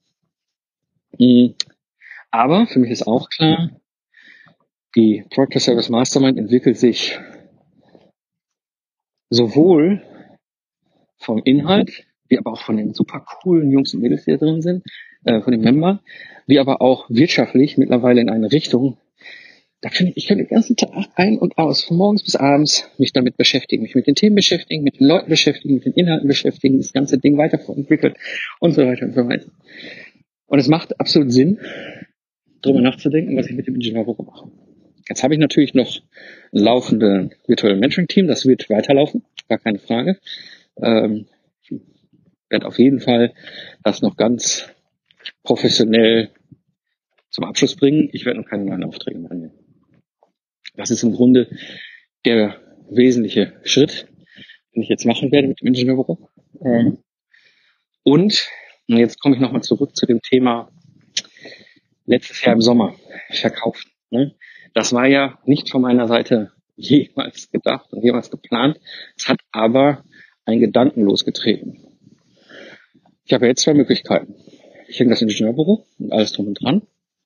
Mhm. Aber für mich ist auch klar, die Proctor Service Mastermind entwickelt sich sowohl vom Inhalt, wie aber auch von den super coolen Jungs und Mädels, die da drin sind, äh, von den Member, wie aber auch wirtschaftlich mittlerweile in eine Richtung, da kann ich, ich kann den ganzen Tag ein und aus, von morgens bis abends mich damit beschäftigen, mich mit den Themen beschäftigen, mit den Leuten beschäftigen, mit den Inhalten beschäftigen, das ganze Ding weiterentwickelt und so weiter und so weiter. Und es macht absolut Sinn, darüber nachzudenken, was ich mit dem Ingenieurbüro mache. Jetzt habe ich natürlich noch ein laufendes virtuelle Mentoring-Team, das wird weiterlaufen, gar keine Frage. Ähm, werde auf jeden Fall das noch ganz professionell zum Abschluss bringen. Ich werde noch keine neuen Aufträge mehr annehmen. Das ist im Grunde der wesentliche Schritt, den ich jetzt machen werde mit dem Ingenieurbüro. Ähm, und jetzt komme ich nochmal zurück zu dem Thema letztes Jahr im Sommer verkauft. Ne? Das war ja nicht von meiner Seite jemals gedacht und jemals geplant. Es hat aber einen Gedanken losgetreten. Ich habe jetzt zwei Möglichkeiten. Ich hänge das Ingenieurbüro und alles drum und dran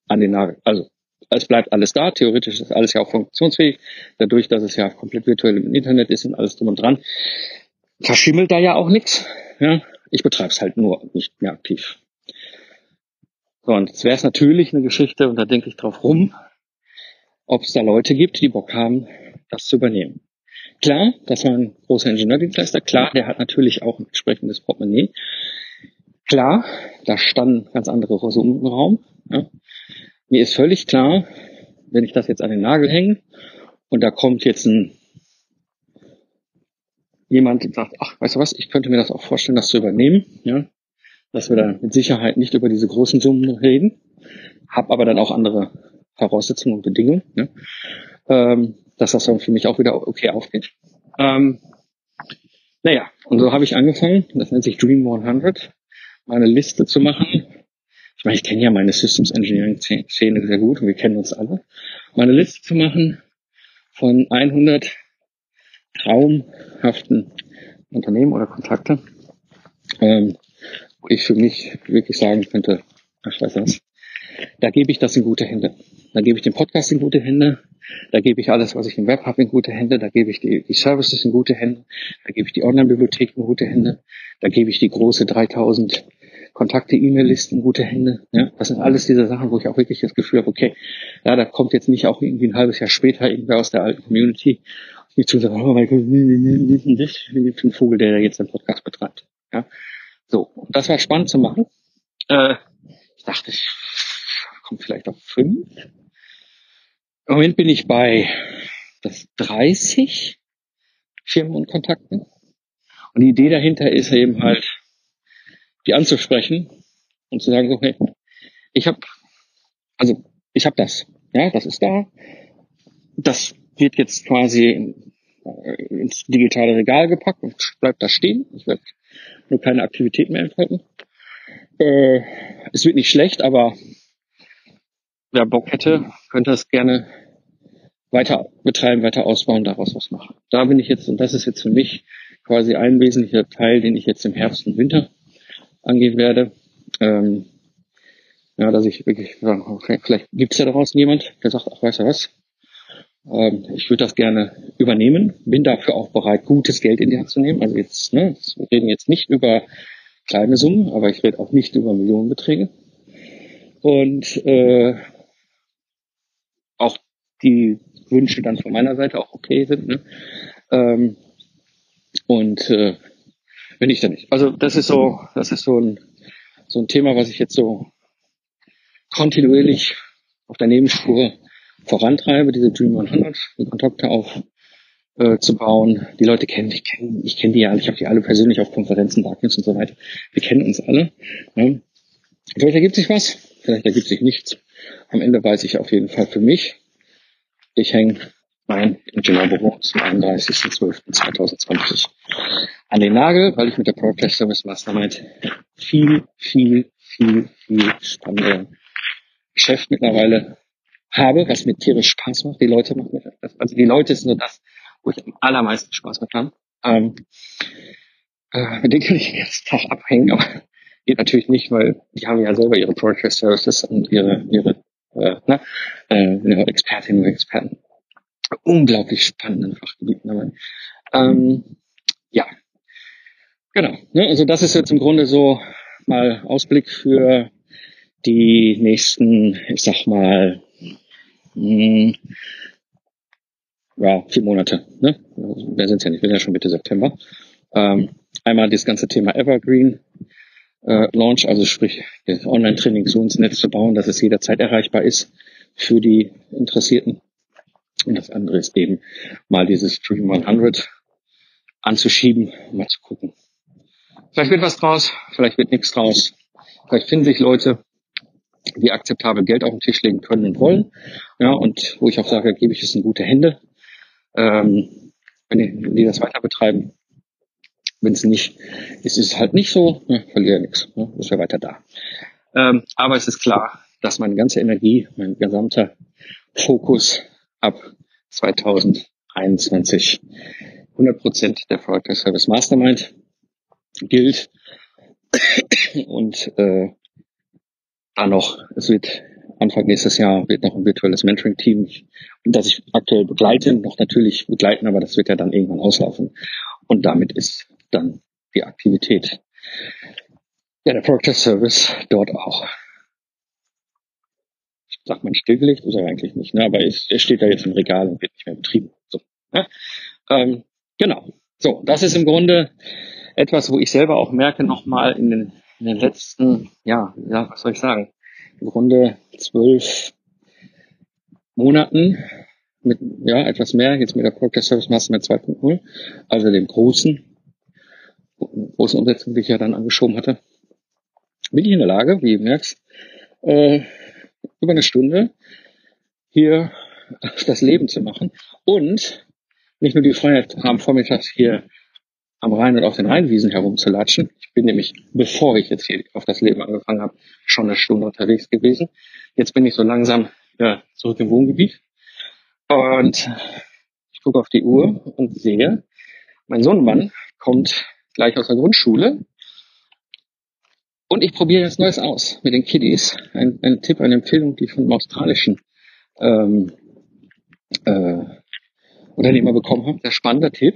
an den Nagel. Also es bleibt alles da. Theoretisch ist alles ja auch funktionsfähig. Dadurch, dass es ja komplett virtuell im Internet ist und alles drum und dran, verschimmelt da ja auch nichts. Ja? Ich betreibe es halt nur nicht mehr aktiv. So, und jetzt wäre es natürlich eine Geschichte, und da denke ich drauf rum, ob es da Leute gibt, die Bock haben, das zu übernehmen. Klar, das war ein großer Ingenieurdienstleister. Klar, der hat natürlich auch ein entsprechendes Portemonnaie. Klar, da standen ganz andere Ressourcen im Raum. Ja. Mir ist völlig klar, wenn ich das jetzt an den Nagel hänge und da kommt jetzt ein jemand und sagt, ach, weißt du was, ich könnte mir das auch vorstellen, das zu übernehmen, ja, dass wir da mit Sicherheit nicht über diese großen Summen reden, habe aber dann auch andere Voraussetzungen und Bedingungen, ne? ähm, dass das dann für mich auch wieder okay aufgeht. Ähm, naja, und so habe ich angefangen, das nennt sich Dream 100, meine Liste zu machen. Ich meine, ich kenne ja meine Systems Engineering Szene sehr gut und wir kennen uns alle. Meine Liste zu machen von 100 traumhaften Unternehmen oder Kontakte, ähm, wo ich für mich wirklich sagen könnte, ach, weiß was, da gebe ich das in gute Hände. Da gebe ich den Podcast in gute Hände. Da gebe ich alles, was ich im Web habe, in gute Hände. Da gebe ich die, die Services in gute Hände. Da gebe ich die Online-Bibliothek in gute Hände. Da gebe ich die große 3000 Kontakte, E-Mail-Listen in gute Hände. Ja, das sind alles diese Sachen, wo ich auch wirklich das Gefühl habe, okay, ja, da kommt jetzt nicht auch irgendwie ein halbes Jahr später irgendwer aus der alten Community nicht zu sagen, oh mein Gott, ist ein Vogel, der jetzt einen Podcast betreibt. Ja, so, und das war spannend zu machen. Äh, ich dachte, ich komme vielleicht auf fünf. Im Moment bin ich bei das 30 Firmen und Kontakten. Und die Idee dahinter ist eben halt, die anzusprechen und zu sagen, hey, ich habe, also ich habe das, ja, das ist da. Das wird jetzt quasi ins digitale Regal gepackt und bleibt da stehen. Ich werde nur keine Aktivität mehr entfalten. Äh, es wird nicht schlecht, aber wer Bock hätte, könnte es gerne weiter betreiben, weiter ausbauen, daraus was machen. Da bin ich jetzt, und das ist jetzt für mich quasi ein wesentlicher Teil, den ich jetzt im Herbst und Winter angehen werde. Ähm, ja, dass ich wirklich okay, vielleicht gibt es ja daraus jemand, der sagt, ach, weißt du was, ähm, ich würde das gerne übernehmen, bin dafür auch bereit, gutes Geld in die Hand zu nehmen. Also jetzt, ne, wir reden jetzt nicht über kleine Summen, aber ich rede auch nicht über Millionenbeträge. Und äh, die Wünsche dann von meiner Seite auch okay sind. Ne? Ähm, und äh, wenn ich dann nicht. Also das ist so, das ist so ein so ein Thema, was ich jetzt so kontinuierlich auf der Nebenspur vorantreibe, diese Dream 100, die Kontakte auf äh, zu bauen. Die Leute kennen, ich kenne ich kenn die ja ich habe die alle persönlich auf Konferenzen, Darkness und so weiter. Wir kennen uns alle. Ne? Vielleicht ergibt sich was, vielleicht ergibt sich nichts. Am Ende weiß ich auf jeden Fall für mich, ich hänge mein Ingenieurbüro zum 31.12.2020 an den Nagel, weil ich mit der Product Service Mastermind viel, viel, viel, viel spannende Geschäft mittlerweile habe, was mir tierisch Spaß macht. Die Leute machen das. Also die Leute sind so das, wo ich am allermeisten Spaß mit habe. Ähm, äh, mit denen kann ich den ganzen Tag abhängen, aber geht natürlich nicht, weil die haben ja selber ihre Product Services und ihre, ihre äh, ne, äh, Expertinnen und Experten unglaublich spannenden Fachgebieten dabei. Ähm, ja, genau. Ne, also das ist jetzt im Grunde so mal Ausblick für die nächsten, ich sag mal, mh, hm, ja, vier Monate. Ne? Wir sind ja nicht, wir sind ja schon Mitte September. Ähm, einmal das ganze Thema Evergreen äh, Launch, also sprich Online-Training so ins Netz zu bauen, dass es jederzeit erreichbar ist für die Interessierten. Und das andere ist eben mal dieses Stream 100 anzuschieben, mal zu gucken. Vielleicht wird was draus, vielleicht wird nichts draus. Vielleicht finden sich Leute, die akzeptabel Geld auf den Tisch legen können und wollen. Ja, und wo ich auch sage, gebe ich es in gute Hände. Ähm, wenn, die, wenn die das weiter betreiben. Wenn es nicht ist, ist es halt nicht so, ja, verliere nichts. Ja, ist ja weiter da. Ähm, aber es ist klar, dass meine ganze Energie, mein gesamter Fokus ab 2021 100 Prozent der Product Service Mastermind gilt. Und äh, dann noch, es wird Anfang nächstes Jahr wird noch ein virtuelles Mentoring-Team, das ich aktuell begleite, noch natürlich begleiten, aber das wird ja dann irgendwann auslaufen. Und damit ist dann die Aktivität ja, der Product Service dort auch sagt man stillgelegt, ist er eigentlich nicht, ne? aber es, es steht da jetzt im Regal und wird nicht mehr betrieben. So, ne? ähm, genau. So, das ist im Grunde etwas, wo ich selber auch merke, nochmal in den, in den letzten, ja, ja, was soll ich sagen, im Grunde zwölf Monaten mit, ja, etwas mehr, jetzt mit der Product Service Master 2.0, also dem großen, großen Umsetzung, die ich ja dann angeschoben hatte, bin ich in der Lage, wie du merkst, äh, über eine Stunde hier das Leben zu machen und nicht nur die Freiheit haben, vormittags hier am Rhein und auf den Rheinwiesen herumzulatschen. Ich bin nämlich, bevor ich jetzt hier auf das Leben angefangen habe, schon eine Stunde unterwegs gewesen. Jetzt bin ich so langsam ja, zurück im Wohngebiet und ich gucke auf die Uhr und sehe, mein Sohnemann kommt gleich aus der Grundschule und ich probiere jetzt Neues aus mit den Kiddies. Ein, ein Tipp, eine Empfehlung, die von einem australischen ähm, äh, Unternehmer bekommen habe. Der spannende Tipp.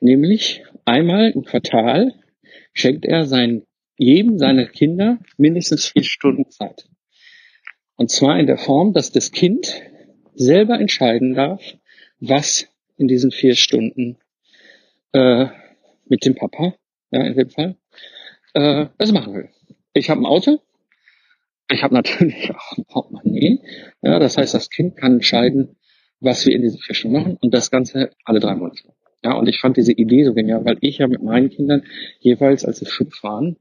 Nämlich einmal im Quartal schenkt er sein, jedem seiner Kinder mindestens vier Stunden Zeit. Und zwar in der Form, dass das Kind selber entscheiden darf, was in diesen vier Stunden äh, mit dem Papa, ja, in dem Fall, äh, das machen will. Ich habe ein Auto, ich habe natürlich auch ein Portemonnaie. Ja, das heißt, das Kind kann entscheiden, was wir in diesen vier Stunden machen und das Ganze alle drei Monate. Ja, und ich fand diese Idee so genial, weil ich ja mit meinen Kindern jeweils, als sie fünf waren,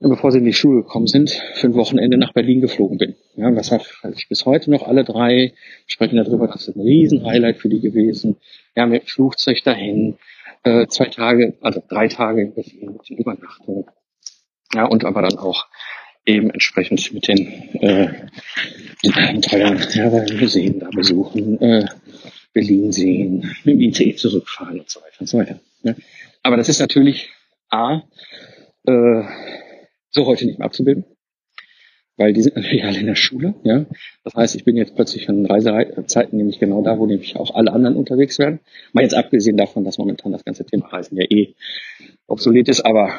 bevor sie in die Schule gekommen sind, für ein Wochenende nach Berlin geflogen bin. Ja, was war ich bis heute noch alle drei sprechen darüber, das ist ein Riesenhighlight für die gewesen. Ja, mit dem Flugzeug dahin, äh, zwei Tage, also drei Tage mit Übernachtung. Ja, und aber dann auch eben entsprechend mit den, äh, den Abenteuern, ja, Museen da besuchen, äh, Berlin sehen, mit dem ICE zurückfahren und so weiter und so weiter. Ja. Aber das ist natürlich A, äh, so heute nicht mehr abzubilden weil die sind natürlich alle in der Schule. Ja, das heißt, ich bin jetzt plötzlich von Reisezeiten nämlich genau da, wo nämlich auch alle anderen unterwegs werden. Mal jetzt abgesehen davon, dass momentan das ganze Thema Reisen ja eh obsolet ist, aber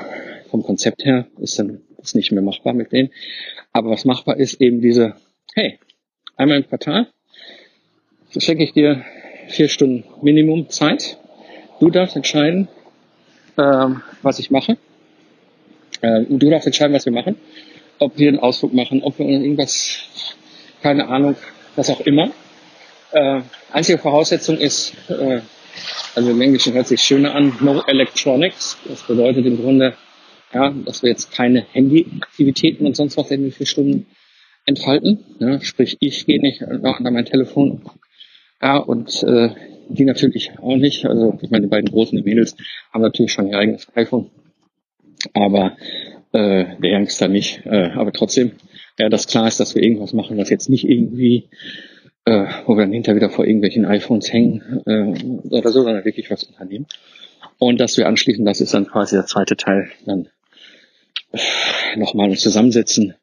vom Konzept her ist dann ist nicht mehr machbar mit denen. Aber was machbar ist, eben diese, hey, einmal im Quartal so schenke ich dir vier Stunden Minimum Zeit. Du darfst entscheiden, ähm, was ich mache. Äh, du darfst entscheiden, was wir machen. Ob wir einen Ausflug machen, ob wir irgendwas, keine Ahnung, was auch immer. Äh, einzige Voraussetzung ist, äh, also im Englischen hört sich schöner an, no electronics. Das bedeutet im Grunde, ja, dass wir jetzt keine Handyaktivitäten und sonst was den vier Stunden entfalten. Ja, sprich, ich gehe nicht an mein Telefon ja, und äh, die natürlich auch nicht. Also ich meine, die beiden großen Mädels haben natürlich schon ihr eigenes iPhone, aber äh, der Youngster nicht. Äh, aber trotzdem, ja, dass klar ist, dass wir irgendwas machen, was jetzt nicht irgendwie, äh, wo wir dann hinterher wieder vor irgendwelchen iPhones hängen äh, oder so, sondern wirklich was unternehmen. Und dass wir anschließend, das ist dann quasi der zweite Teil, dann äh, nochmal uns zusammensetzen,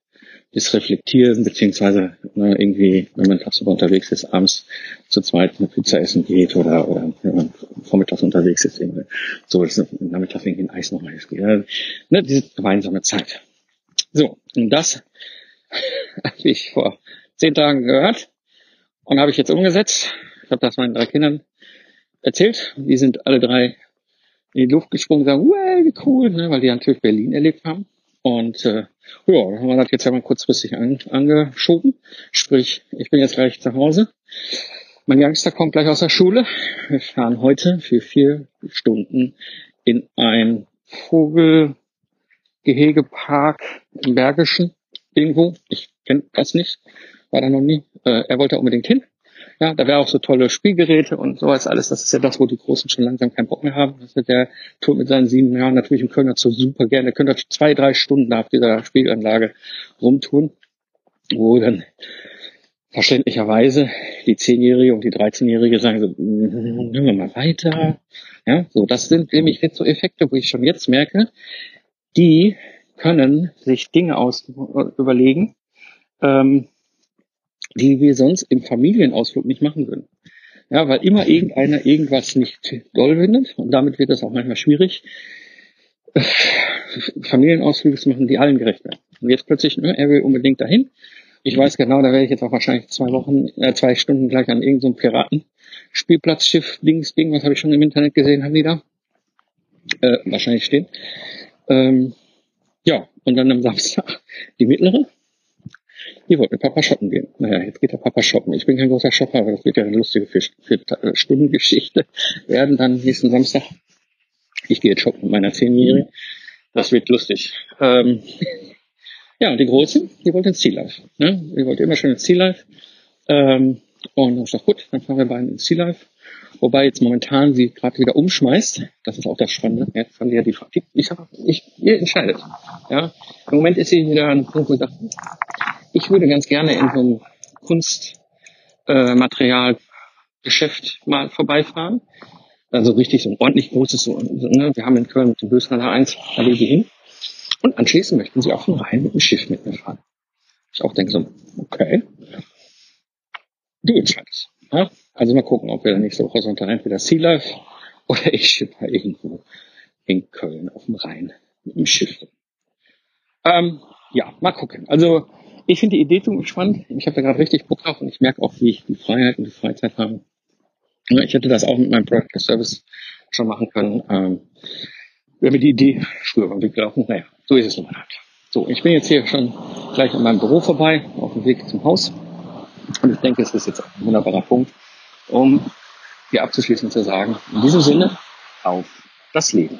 das Reflektieren, beziehungsweise ne, irgendwie, wenn man tagsüber unterwegs ist, abends zu zweit eine Pizza essen geht oder, oder wenn man vormittags unterwegs ist, irgendwie, so dass nachmittags irgendwie ein Eis noch mal geht. Ne, diese gemeinsame Zeit. So, und das habe ich vor zehn Tagen gehört und habe ich jetzt umgesetzt. Ich habe das meinen drei Kindern erzählt. Die sind alle drei in die Luft gesprungen und sagen, wow, wie cool, ne, weil die natürlich Berlin erlebt haben. Und äh, ja, haben wir das jetzt ja mal kurzfristig an, angeschoben. Sprich, ich bin jetzt gleich zu Hause. Mein Youngster kommt gleich aus der Schule. Wir fahren heute für vier Stunden in ein Vogelgehegepark im Bergischen irgendwo. Ich kenne das nicht, war da noch nie. Äh, er wollte unbedingt hin. Ja, da wäre auch so tolle Spielgeräte und sowas alles. Das ist ja das, wo die Großen schon langsam keinen Bock mehr haben. Das wird der tut mit seinen sieben Jahren natürlich im Kölner so super gerne. Der könnte zwei, drei Stunden auf dieser Spielanlage rumtun, wo dann verständlicherweise die Zehnjährige und die 13-Jährige sagen so, hören wir mal weiter. Ja, so, das sind nämlich jetzt so Effekte, wo ich schon jetzt merke, die können sich Dinge aus überlegen, ähm, die wir sonst im Familienausflug nicht machen würden. Ja, weil immer irgendeiner irgendwas nicht doll findet und damit wird es auch manchmal schwierig, Familienausflüge zu machen, die allen gerecht werden. Und jetzt plötzlich, ne, er will unbedingt dahin. Ich weiß genau, da werde ich jetzt auch wahrscheinlich zwei Wochen, äh, zwei Stunden gleich an irgendeinem so Piraten-Spielplatzschiff, Dings, Ding, was habe ich schon im Internet gesehen, haben die da? Äh, wahrscheinlich stehen. Ähm, ja, und dann am Samstag die mittlere, die wollte mit Papa shoppen gehen. Naja, jetzt geht der Papa shoppen. Ich bin kein großer Shopper, aber das wird ja eine lustige vier, vier äh, Stunden Geschichte werden dann nächsten Samstag. Ich gehe jetzt shoppen mit meiner Zehnjährigen. Das wird lustig. Ähm, ja, und die Große, die wollte ins Sea Life. Ne? Die wollte immer schon ins Sea Life. Ähm, und dann ist doch gut, dann fahren wir beide ins Sea Life. Wobei jetzt momentan sie gerade wieder umschmeißt. Das ist auch das Spannende. Jetzt fand ja die Frage. Ich sag, ich, ihr entscheidet. Ja. Im Moment ist sie wieder an einem Punkt, wo ich sage, ich würde ganz gerne in so einem Kunstmaterialgeschäft äh, mal vorbeifahren. Also richtig so ein ordentlich großes, so, ne? wir haben in Köln mit dem Bösnader 1, da will sie hin. Und anschließend möchten sie auf den Rhein mit dem Schiff mit mir fahren. Ich auch denke so, okay, du entscheidest. Ja? Also mal gucken, ob wir dann nächste Woche Sonntag entweder Sea Life oder ich schipper irgendwo in Köln auf dem Rhein mit dem Schiff. Ähm, ja, mal gucken. Also ich finde die Idee ziemlich spannend. Ich habe da gerade richtig Bock drauf und ich merke auch, wie ich die Freiheit und die Freizeit habe. Ich hätte das auch mit meinem Product Service schon machen können. Ähm, Wäre mir die Idee früher beim Weg gelaufen. Naja, so ist es nun mal halt. So, ich bin jetzt hier schon gleich an meinem Büro vorbei, auf dem Weg zum Haus. Und ich denke, es ist jetzt ein wunderbarer Punkt, um hier abzuschließen zu sagen, in diesem Sinne, auf das Leben.